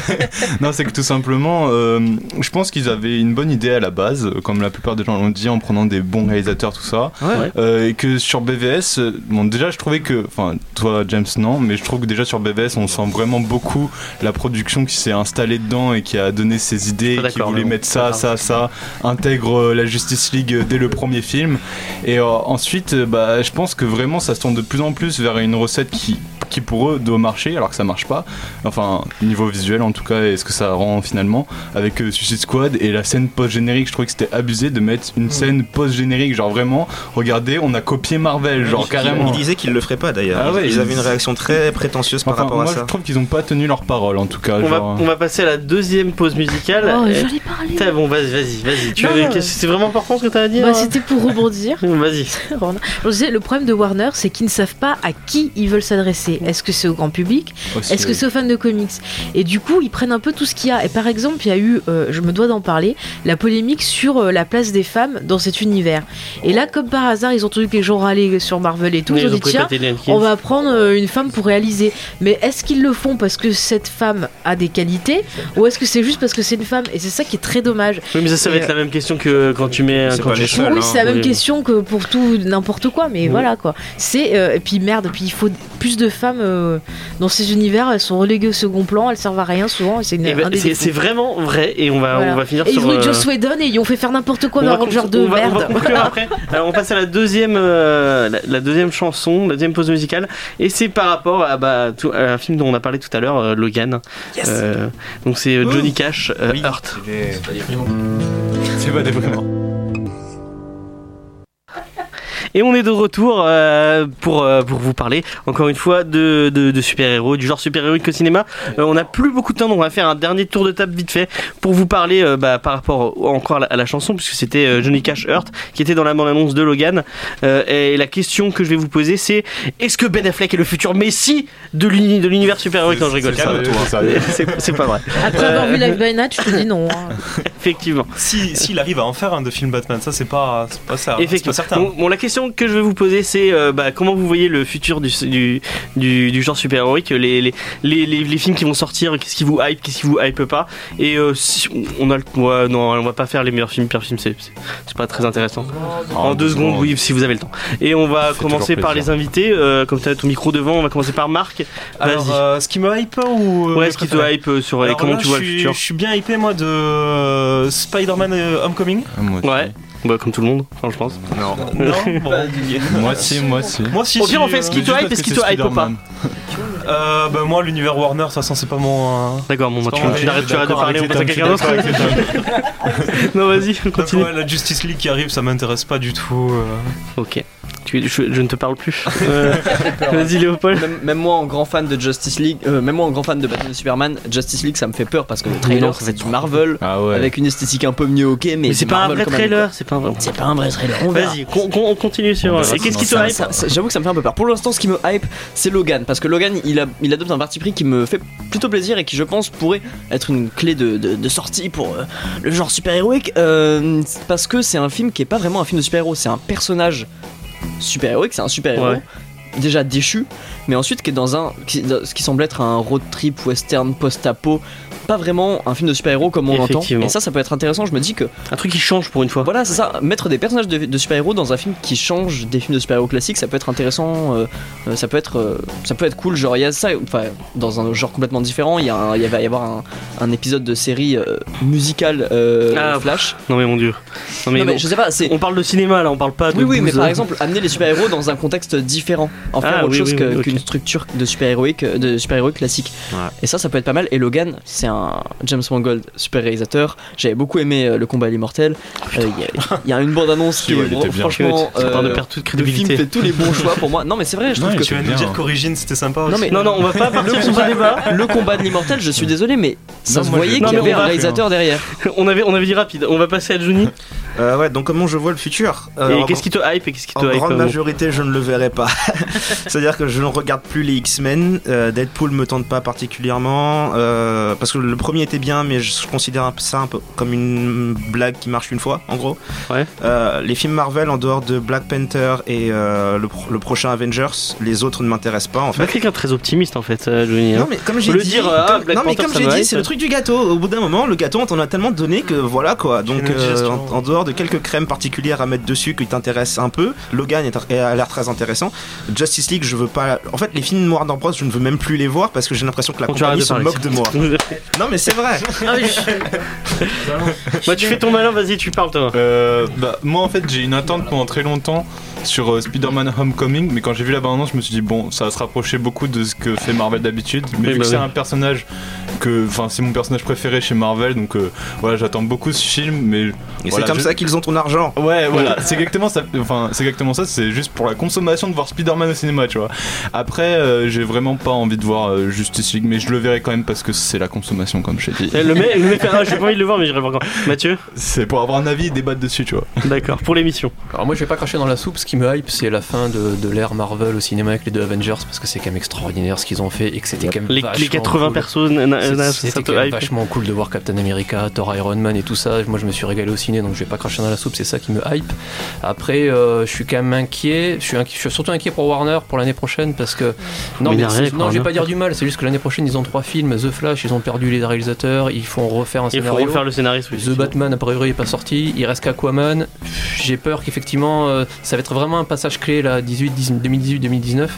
Speaker 5: non, c'est que tout simplement, euh, je pense qu'ils avaient une bonne idée à la base, comme la plupart des gens l'ont dit, en prenant des bons réalisateurs, tout ça.
Speaker 1: Ouais.
Speaker 5: Euh, et que sur BVS, euh, bon, déjà, je trouvais que. Enfin, toi, James, non, mais je trouve que déjà sur BVS, on sent vraiment beaucoup la production qui s'est installée dedans et qui a donné ses idées, qui voulait mettre ça, ça, ça, intègre la Justice League dès le premier film. Et euh, ensuite, euh, bah, je pense que vraiment ça se tourne de plus en plus vers une recette qui, qui pour eux doit marcher, alors que ça marche pas. Enfin, niveau visuel en tout cas, et ce que ça rend finalement avec euh, Suicide Squad et la scène post-générique. Je trouvais que c'était abusé de mettre une scène post-générique, genre vraiment, regardez, on a copié Marvel, genre
Speaker 6: Ils-
Speaker 5: carrément.
Speaker 6: Ils disaient qu'ils le feraient pas d'ailleurs.
Speaker 5: Ah ouais,
Speaker 6: ils
Speaker 5: ils-
Speaker 6: avaient une réaction très prétentieuse par rapport à
Speaker 5: moi
Speaker 6: ça.
Speaker 5: je trouve qu'ils ont pas tenu leur parole en tout cas.
Speaker 1: On va,
Speaker 5: genre,
Speaker 1: on va passer à la deuxième pause musicale.
Speaker 2: Oh,
Speaker 1: Euh,
Speaker 2: j'allais parler.
Speaker 1: Putain, bon, vas-y, vas-y, vas-y. Tu avais- C'est vraiment important ce que t'as à dire
Speaker 2: Bah,
Speaker 1: hein
Speaker 2: C'était pour rebondir.
Speaker 1: Vas-y.
Speaker 2: Je disais, le problème de Warner, c'est qu'ils ne savent pas à qui ils veulent s'adresser. Est-ce que c'est au grand public Est-ce que
Speaker 5: oui.
Speaker 2: c'est aux fans de comics Et du coup, ils prennent un peu tout ce qu'il y a. Et par exemple, il y a eu, euh, je me dois d'en parler, la polémique sur euh, la place des femmes dans cet univers. Et là, comme par hasard, ils ont entendu que les gens râlaient sur Marvel et tout.
Speaker 1: Mais
Speaker 2: Ils ont dit, tiens, on va prendre euh, une femme pour réaliser. Mais est-ce qu'ils le font parce que cette femme a des qualités Ou est-ce que c'est juste parce que c'est une femme Et c'est ça qui est très dommage.
Speaker 1: Oui, mais ça, ça va
Speaker 2: Et,
Speaker 1: être la même question que quand tu mets. Quand tu...
Speaker 6: seuls.
Speaker 2: oui,
Speaker 6: hein.
Speaker 2: c'est la même question que pour tout n'importe quoi, mais
Speaker 1: Oui.
Speaker 2: voilà quoi. C'est euh, et puis merde, puis il faut plus de femmes euh, dans ces univers. Elles sont reléguées au second plan, elles servent à rien souvent. Et c'est une-
Speaker 1: Eh ben, c'est vraiment vrai et on va,
Speaker 2: Voilà.
Speaker 1: on va finir
Speaker 2: Et ils
Speaker 1: sur.
Speaker 2: jouaient
Speaker 1: euh,
Speaker 2: Joss Whedon et ils ont fait faire n'importe quoi
Speaker 1: on
Speaker 2: dans Ranger
Speaker 1: con-
Speaker 2: 2,
Speaker 1: on va, on va
Speaker 2: merde.
Speaker 1: conclure après. Alors, on passe à la deuxième, euh, la, la deuxième chanson, la deuxième pause musicale, et c'est par rapport à, bah, tout- à un film dont on a parlé tout à l'heure, euh, Logan. Euh, donc c'est Johnny Cash, euh,
Speaker 6: Oui.
Speaker 1: Hurt.
Speaker 5: C'est pas.
Speaker 1: Et on est de retour euh, pour, euh, pour vous parler encore une fois de, de, de super-héros, du genre super-héroïque au cinéma. Euh, on n'a plus beaucoup de temps, donc on va faire un dernier tour de table vite fait pour vous parler euh, bah, par rapport encore à la, à la chanson, puisque c'était euh, Johnny Cash Hurt qui était dans la bande-annonce de Logan. Euh, et la question que je vais vous poser, c'est est-ce que Ben Affleck est le futur Messi de l'uni- de l'univers super-héroïque? Non, je rigole.
Speaker 5: C'est c'est
Speaker 1: pas vrai,
Speaker 2: Après avoir vu Live by Night, je te dis non. hein.
Speaker 1: effectivement.
Speaker 4: Si s'il arrive à en faire un de film Batman, ça c'est pas c'est pas ça, c'est pas
Speaker 1: Effectivement.
Speaker 4: certain.
Speaker 1: Bon, bon, la question que je vais vous poser, c'est euh, bah, comment vous voyez le futur du, du, du, du genre super-héroïque, les, les, les, les, les films qui vont sortir, qu'est-ce qui vous hype, qu'est-ce qui vous hype pas. Et euh, si on a le. ouais, non, on va pas faire les meilleurs films, pires films, c'est pas très intéressant. en deux secondes, oui, si vous avez le temps. Et on va commencer par les invités. euh, comme tu as ton micro devant, on va commencer par Marc.
Speaker 4: Alors,
Speaker 1: Vas-y.
Speaker 4: euh, ce qui me hype ou
Speaker 1: ouais, ce qui te hype sur
Speaker 4: Alors
Speaker 1: comment
Speaker 4: là,
Speaker 1: tu vois
Speaker 4: je
Speaker 1: le
Speaker 4: suis-
Speaker 1: futur
Speaker 4: Je suis bien hypé moi de Spider-Man Homecoming.
Speaker 5: Ah, moi.
Speaker 1: Ouais, bah, comme tout le monde, enfin, je pense.
Speaker 6: Non.
Speaker 4: Non, bon.
Speaker 5: Moi aussi, moi aussi.
Speaker 4: Moi si
Speaker 1: Au
Speaker 4: si,
Speaker 1: pire, on fait
Speaker 4: euh,
Speaker 1: ce qui te
Speaker 5: Juste
Speaker 1: hype et
Speaker 5: parce
Speaker 1: ce qui
Speaker 5: que
Speaker 1: te
Speaker 5: c'est
Speaker 1: hype pas.
Speaker 4: Euh, bah, moi l'univers Warner, de toute façon c'est pas mon. euh,
Speaker 1: D'accord, bon, bah, tu, tu arrêtes tu arrêtes de parler, on
Speaker 5: avec
Speaker 1: passe à quelqu'un d'autre. non, vas-y,
Speaker 4: donc,
Speaker 1: continue.
Speaker 4: ouais, la Justice League qui arrive, ça m'intéresse pas du tout. euh.
Speaker 1: Ok. Tu- je, je ne te parle plus. Euh, Vas-y Léopold.
Speaker 7: Même, même moi en grand fan de Justice League, euh, même moi en grand fan de Batman et Superman, Justice League ça me fait peur parce que le trailer
Speaker 1: ça
Speaker 7: c'est du Marvel
Speaker 5: Ah ouais.
Speaker 7: avec une esthétique un peu mieux ok mais,
Speaker 1: Mais c'est pas un vrai trailer, c'est pas un vrai.
Speaker 7: C'est pas un vrai trailer.
Speaker 1: Vas-y, on continue sur.
Speaker 5: On
Speaker 1: Et qu'est-ce qui te
Speaker 7: Ça-
Speaker 1: hype
Speaker 7: ça- ça- J'avoue que ça me fait un peu peur. Pour l'instant, ce qui me hype, c'est Logan. Parce que Logan, il, a, il adopte un parti pris qui me fait plutôt plaisir et qui, je pense, pourrait être une clé de, de- de sortie pour euh, le genre super-héroïque. euh, parce que c'est un film qui est pas vraiment un film de super-héros, c'est un personnage super-héroïque, c'est un super-héros.
Speaker 1: Ouais.
Speaker 7: Déjà déchu, mais ensuite qui est dans un. Qui, ce qui semble être un road trip western post-apo pas vraiment un film de super-héros comme on l'entend. Et ça, ça peut être intéressant. Je me dis que
Speaker 1: Un truc qui change pour une fois.
Speaker 7: voilà, c'est ça. Mettre des personnages de, de super-héros dans un film qui change des films de super-héros classiques, ça peut être intéressant. euh, euh, ça peut être, euh, ça peut être cool. Genre, il y a ça, enfin, dans un genre complètement différent. Il y a, va y avoir un, un épisode de série euh, musicale
Speaker 1: Ah,
Speaker 7: Flash.
Speaker 1: Non mais mon dieu. Non mais,
Speaker 7: non, mais
Speaker 1: non.
Speaker 7: je sais pas. C'est
Speaker 1: on parle de cinéma là, on parle pas de.
Speaker 7: oui, oui, mais par exemple, amener les super-héros dans un contexte différent, en faire
Speaker 1: Ah,
Speaker 7: autre
Speaker 1: oui,
Speaker 7: chose
Speaker 1: oui, oui,
Speaker 7: qu'une structure de super-héroïque, de super-héros classique.
Speaker 6: Ouais.
Speaker 7: Et ça, ça peut être pas mal. Et Logan, c'est un James Mangold super réalisateur. J'avais beaucoup aimé euh, le combat à l'immortel. Euh, Il y a- il y, a une bande-annonce qui est franchement.
Speaker 1: De
Speaker 7: euh,
Speaker 1: perdre toute
Speaker 7: le film fait tous les bons choix pour moi. Non, mais c'est vrai, je trouve que.
Speaker 4: Tu vas nous dire qu'Origine c'était sympa aussi.
Speaker 7: Non, mais-
Speaker 1: Non non, on va pas partir sur ce débat.
Speaker 7: Le combat de l'immortel, je suis désolé, mais ça
Speaker 5: Non,
Speaker 7: se voyait qu'il y avait un réalisateur derrière.
Speaker 1: On avait on avait dit rapide. On va passer à Johnny.
Speaker 6: Euh, ouais, donc comment je vois le futur? Euh,
Speaker 1: Et qu'est-ce qui te hype et qu'est-ce qui te
Speaker 6: En
Speaker 1: hype
Speaker 6: grande majorité, je ne le verrai pas. C'est-à-dire que je ne regarde plus les X-Men. Euh, Deadpool me tente pas particulièrement euh, parce que le premier était bien, mais je considère ça un peu comme une blague qui marche une fois, en gros.
Speaker 1: Ouais.
Speaker 6: Euh, les films Marvel, en dehors de Black Panther et euh, le, pro- le prochain Avengers, les autres ne m'intéressent pas en fait.
Speaker 1: quelqu'un de très optimiste en fait, euh, Johnny. hein.
Speaker 6: Non mais comme j'ai dit,
Speaker 1: dire, ah,
Speaker 6: comme, non, mais
Speaker 1: Panther,
Speaker 6: comme j'ai dit, c'est le truc du gâteau. Au bout d'un moment, le gâteau, on t'en a tellement donné que voilà quoi. Donc euh, en, en dehors de quelques crèmes particulières à mettre dessus qui t'intéressent un peu, Logan est, est- a l'air très intéressant. Justice League, je veux pas. En fait, les films Warner Bros, je ne veux même plus les voir parce que j'ai l'impression que la
Speaker 1: arrêtes
Speaker 6: compagnie se moque de moi. Non mais c'est vrai.
Speaker 2: Ah
Speaker 1: Bah tu fais ton malin, vas-y, tu parles toi.
Speaker 5: Euh, bah, moi en fait j'ai une attente pendant très longtemps sur euh, Spider-Man Homecoming, mais quand j'ai vu la bande-annonce, je me suis dit bon, ça va se rapprocher beaucoup de ce que fait Marvel d'habitude. Mais
Speaker 1: Oui,
Speaker 5: vu
Speaker 1: bah
Speaker 5: que c'est
Speaker 1: oui.
Speaker 5: un personnage que, enfin, c'est mon personnage préféré chez Marvel, donc euh, voilà, j'attends beaucoup ce film, mais
Speaker 6: Et
Speaker 5: Voilà,
Speaker 6: c'est comme
Speaker 5: je-
Speaker 6: ça qu'ils ont ton argent.
Speaker 5: Ouais, voilà, c'est exactement ça. Enfin, c'est exactement ça. C'est juste pour la consommation de voir Spider-Man au cinéma, tu vois. Après, euh, j'ai vraiment pas envie de voir euh, Justice League, mais je le verrai quand même parce que c'est la consommation, comme je t'ai dit.
Speaker 1: Eh, Le mec, le mec fait, ah, j'ai pas envie de le voir, mais j'irai voir quand. Mathieu?
Speaker 5: C'est pour avoir un avis et débattre dessus, tu vois.
Speaker 1: D'accord, pour l'émission.
Speaker 3: Alors moi je vais pas cracher dans la soupe, qui me hype c'est la fin de, de l'ère Marvel au cinéma avec les deux Avengers parce que c'est quand même extraordinaire ce qu'ils ont fait et que c'était quand même
Speaker 1: Les,
Speaker 3: vachement
Speaker 1: les 80
Speaker 3: cool.
Speaker 1: personnes,
Speaker 3: C'était quand même vachement cool de voir Captain America, Thor, Iron Man et tout ça. Moi je me suis régalé au ciné donc je vais pas cracher dans la soupe, c'est ça qui me hype. Après euh, je suis quand même inquiet, je suis, inqui- je suis surtout inquiet pour Warner pour l'année prochaine parce que non
Speaker 1: Mais
Speaker 3: non je vais pas dire du mal, c'est juste que l'année prochaine ils ont trois films, The Flash ils ont perdu les réalisateurs, ils font refaire un
Speaker 1: Il faut
Speaker 3: scénario.
Speaker 1: refaire le scénariste. oui.
Speaker 3: The Batman a priori est pas sorti, il reste qu'Aquaman. J'ai peur qu'effectivement euh, ça va être vraiment un passage clé là 18, 2018-2019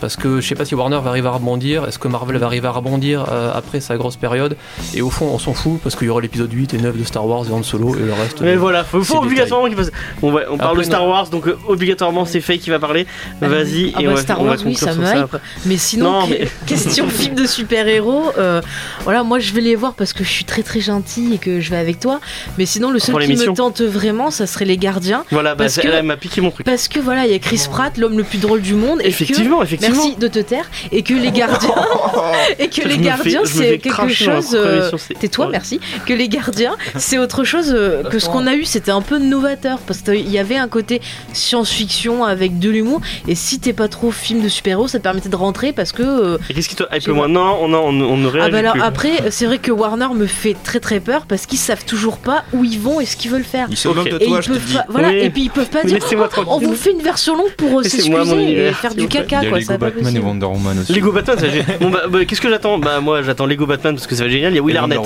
Speaker 3: parce que je sais pas si Warner va arriver à rebondir, est-ce que Marvel va arriver à rebondir euh, après sa grosse période et au fond on s'en fout parce qu'il y aura l'épisode 8 et 9 de Star Wars et Han Solo et le reste.
Speaker 1: Mais
Speaker 3: euh,
Speaker 1: voilà, faut, faut obligatoirement qu'il fasse. Bon, ouais, on parle
Speaker 3: Après,
Speaker 1: de Star
Speaker 3: non.
Speaker 1: Wars, donc euh, obligatoirement c'est Faye qui va parler. Vas-y,
Speaker 2: Ah
Speaker 1: et
Speaker 2: bah,
Speaker 1: on va,
Speaker 2: Star
Speaker 1: on va
Speaker 2: Wars, oui, ça me hype. Mais sinon,
Speaker 1: Non, mais-
Speaker 2: question film de super-héros, euh, voilà, moi je vais les voir parce que je suis très très gentille et que je vais avec toi. Mais sinon, le seul
Speaker 1: Pour
Speaker 2: qui me tente vraiment, ça serait les gardiens.
Speaker 1: Voilà, bah,
Speaker 2: Parce que-
Speaker 1: elle m'a piqué mon truc.
Speaker 2: Parce que voilà, il y a Chris Pratt, l'homme le plus drôle du monde. Et
Speaker 1: Effectivement,
Speaker 2: que,
Speaker 1: effectivement.
Speaker 2: Merci de te taire. Et que les gardiens, et que
Speaker 1: Je
Speaker 2: les gardiens, c'est quelque chose. euh, Tais-toi,
Speaker 1: Ouais.
Speaker 2: merci. Que les gardiens, c'est autre chose euh, que ce qu'on a eu. C'était un peu novateur parce qu'il y avait un côté science-fiction avec de l'humour. Et si t'es pas trop film de super-héros, ça te permettait de rentrer parce que. euh,
Speaker 1: Et qu'est-ce qui te hype moins Non, on, on, on ne
Speaker 2: ah bah alors
Speaker 1: plus.
Speaker 2: après, c'est vrai que Warner me fait très très peur parce qu'ils savent toujours pas où ils vont et ce qu'ils veulent faire.
Speaker 6: Ils se
Speaker 1: Ok.
Speaker 6: moquent de
Speaker 2: Et
Speaker 6: toi,
Speaker 2: ils
Speaker 6: je te dis.
Speaker 2: pas, voilà,
Speaker 1: Oui.
Speaker 2: et puis ils peuvent pas
Speaker 1: Mais
Speaker 2: dire Oh, on vous fait une version longue pour euh, s'excuser et faire du caca
Speaker 5: Il y a
Speaker 2: quoi.
Speaker 5: Lego Batman et. Wonder Woman aussi.
Speaker 1: Lego Batman, ça, bon bah, bah, qu'est-ce que j'attends? Bah moi j'attends Lego Batman parce que ça va être génial. Il y a
Speaker 5: Et
Speaker 1: Will Arnett.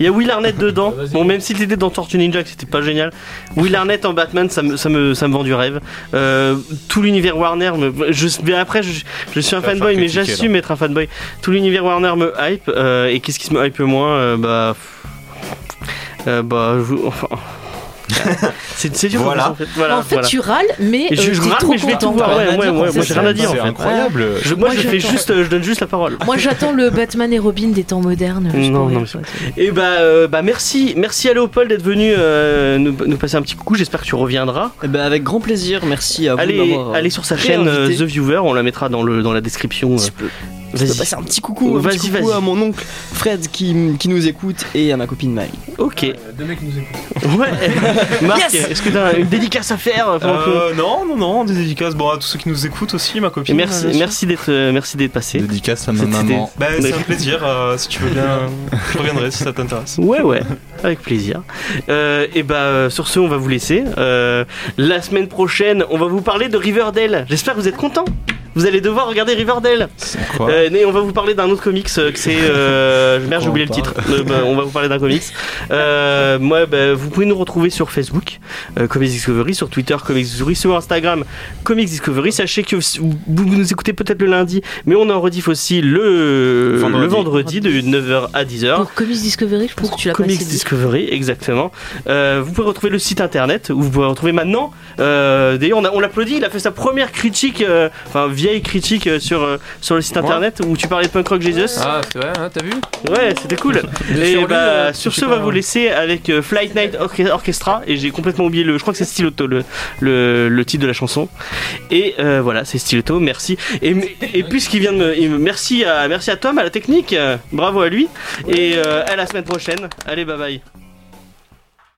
Speaker 1: Il y a Will Arnett dedans. Bon, même s'il était dans Tortue Ninja, que c'était pas génial. Will Arnett en Batman, ça me, ça me, ça me vend du rêve. Euh, tout l'univers Warner, me, je, mais après, je, je suis un fanboy, mais j'assume être un fanboy. Tout l'univers Warner me hype. euh, et qu'est-ce qui me hype moins Euh, Bah. euh, bah. je- enfin, c'est dur.
Speaker 6: Voilà.
Speaker 1: En fait, voilà,
Speaker 2: en fait,
Speaker 1: voilà.
Speaker 2: tu râles, mais
Speaker 1: Et je,
Speaker 2: euh,
Speaker 1: je
Speaker 2: t'es
Speaker 1: rate,
Speaker 2: trop
Speaker 1: mais je vais
Speaker 2: content.
Speaker 1: tout voir. Ouais, ouais, ouais,
Speaker 2: c'est
Speaker 1: moi j'ai
Speaker 2: ça.
Speaker 1: rien à dire en
Speaker 5: C'est
Speaker 1: fait.
Speaker 5: incroyable.
Speaker 1: Je- moi,
Speaker 2: Moi,
Speaker 1: je fais juste, euh, je donne juste la parole.
Speaker 2: Moi j'attends le Batman et Robin des temps modernes.
Speaker 1: Non, non. Et bah, euh, bah merci, merci à Léopold d'être venu euh, nous, nous passer un petit coucou. J'espère que tu reviendras.
Speaker 7: Eh ben, avec grand plaisir, merci à vous
Speaker 1: Allez, allez sur sa chaîne. The Viewer, on la mettra dans le dans la description. Euh.
Speaker 7: Je peux, passer un petit coucou, un
Speaker 1: Vas-y,
Speaker 7: petit coucou
Speaker 1: vas-y.
Speaker 7: à mon oncle Fred qui, qui nous écoute et à ma copine Maï.
Speaker 1: Ok.
Speaker 3: Deux mecs nous écoutent.
Speaker 1: Ouais. Marc,
Speaker 7: Yes
Speaker 1: est-ce que t'as une dédicace à faire que-
Speaker 4: Euh, non, non, non, des dédicaces bon, à tous ceux qui nous écoutent aussi, ma
Speaker 1: Et
Speaker 4: copine.
Speaker 1: Merci, merci d'être, euh, merci d'être passé.
Speaker 5: Dédicace à ma
Speaker 1: C'était-
Speaker 5: maman.
Speaker 4: Bah, c'est un plaisir, euh, si tu veux bien, je reviendrai si ça t'intéresse.
Speaker 1: Ouais, ouais, avec plaisir. Euh, et bah, euh, sur ce, on va vous laisser. Euh, la semaine prochaine, on va vous parler de Riverdale. J'espère que vous êtes contents. Vous allez devoir regarder Riverdale.
Speaker 5: C'est quoi
Speaker 1: Euh, mais on va vous parler d'un autre comics euh, que c'est. Euh, merde, j'ai oublié le titre. Euh, bah, on va vous parler d'un comics. Euh, moi, bah, vous pouvez nous retrouver sur Facebook, euh, Comics Discovery, sur Twitter, Comics Discovery, sur Instagram, Comics Discovery. Sachez que vous, vous nous écoutez peut-être le lundi, mais on en rediff aussi le
Speaker 6: Vendredi.
Speaker 1: le vendredi de 9h à 10h.
Speaker 2: Pour Comics Discovery, je pense que tu l'as
Speaker 1: Comics. Discovery, exactement. Euh, vous pouvez retrouver le site internet où vous pouvez retrouver maintenant. euh, D'ailleurs, on, on l'applaudit. Il a fait sa première critique, euh, enfin vieille critique euh, sur euh, sur le site internet où tu parlais de punk rock Jesus.
Speaker 3: Ah, c'est vrai, hein, t'as vu
Speaker 1: Ouais, c'était cool. Et bah, sur ce, on va vous laisser avec euh, Flight Night Orche- Orchestra. Et j'ai complètement oublié le. Je crois que c'est Stiletto le, le, le titre de la chanson. Et euh, voilà, c'est Stiletto. Merci. Et, et puisqu'il vient de me. Merci à, merci à Tom, à la technique. Bravo à lui. Et euh, à la semaine prochaine. Allez, bye bye.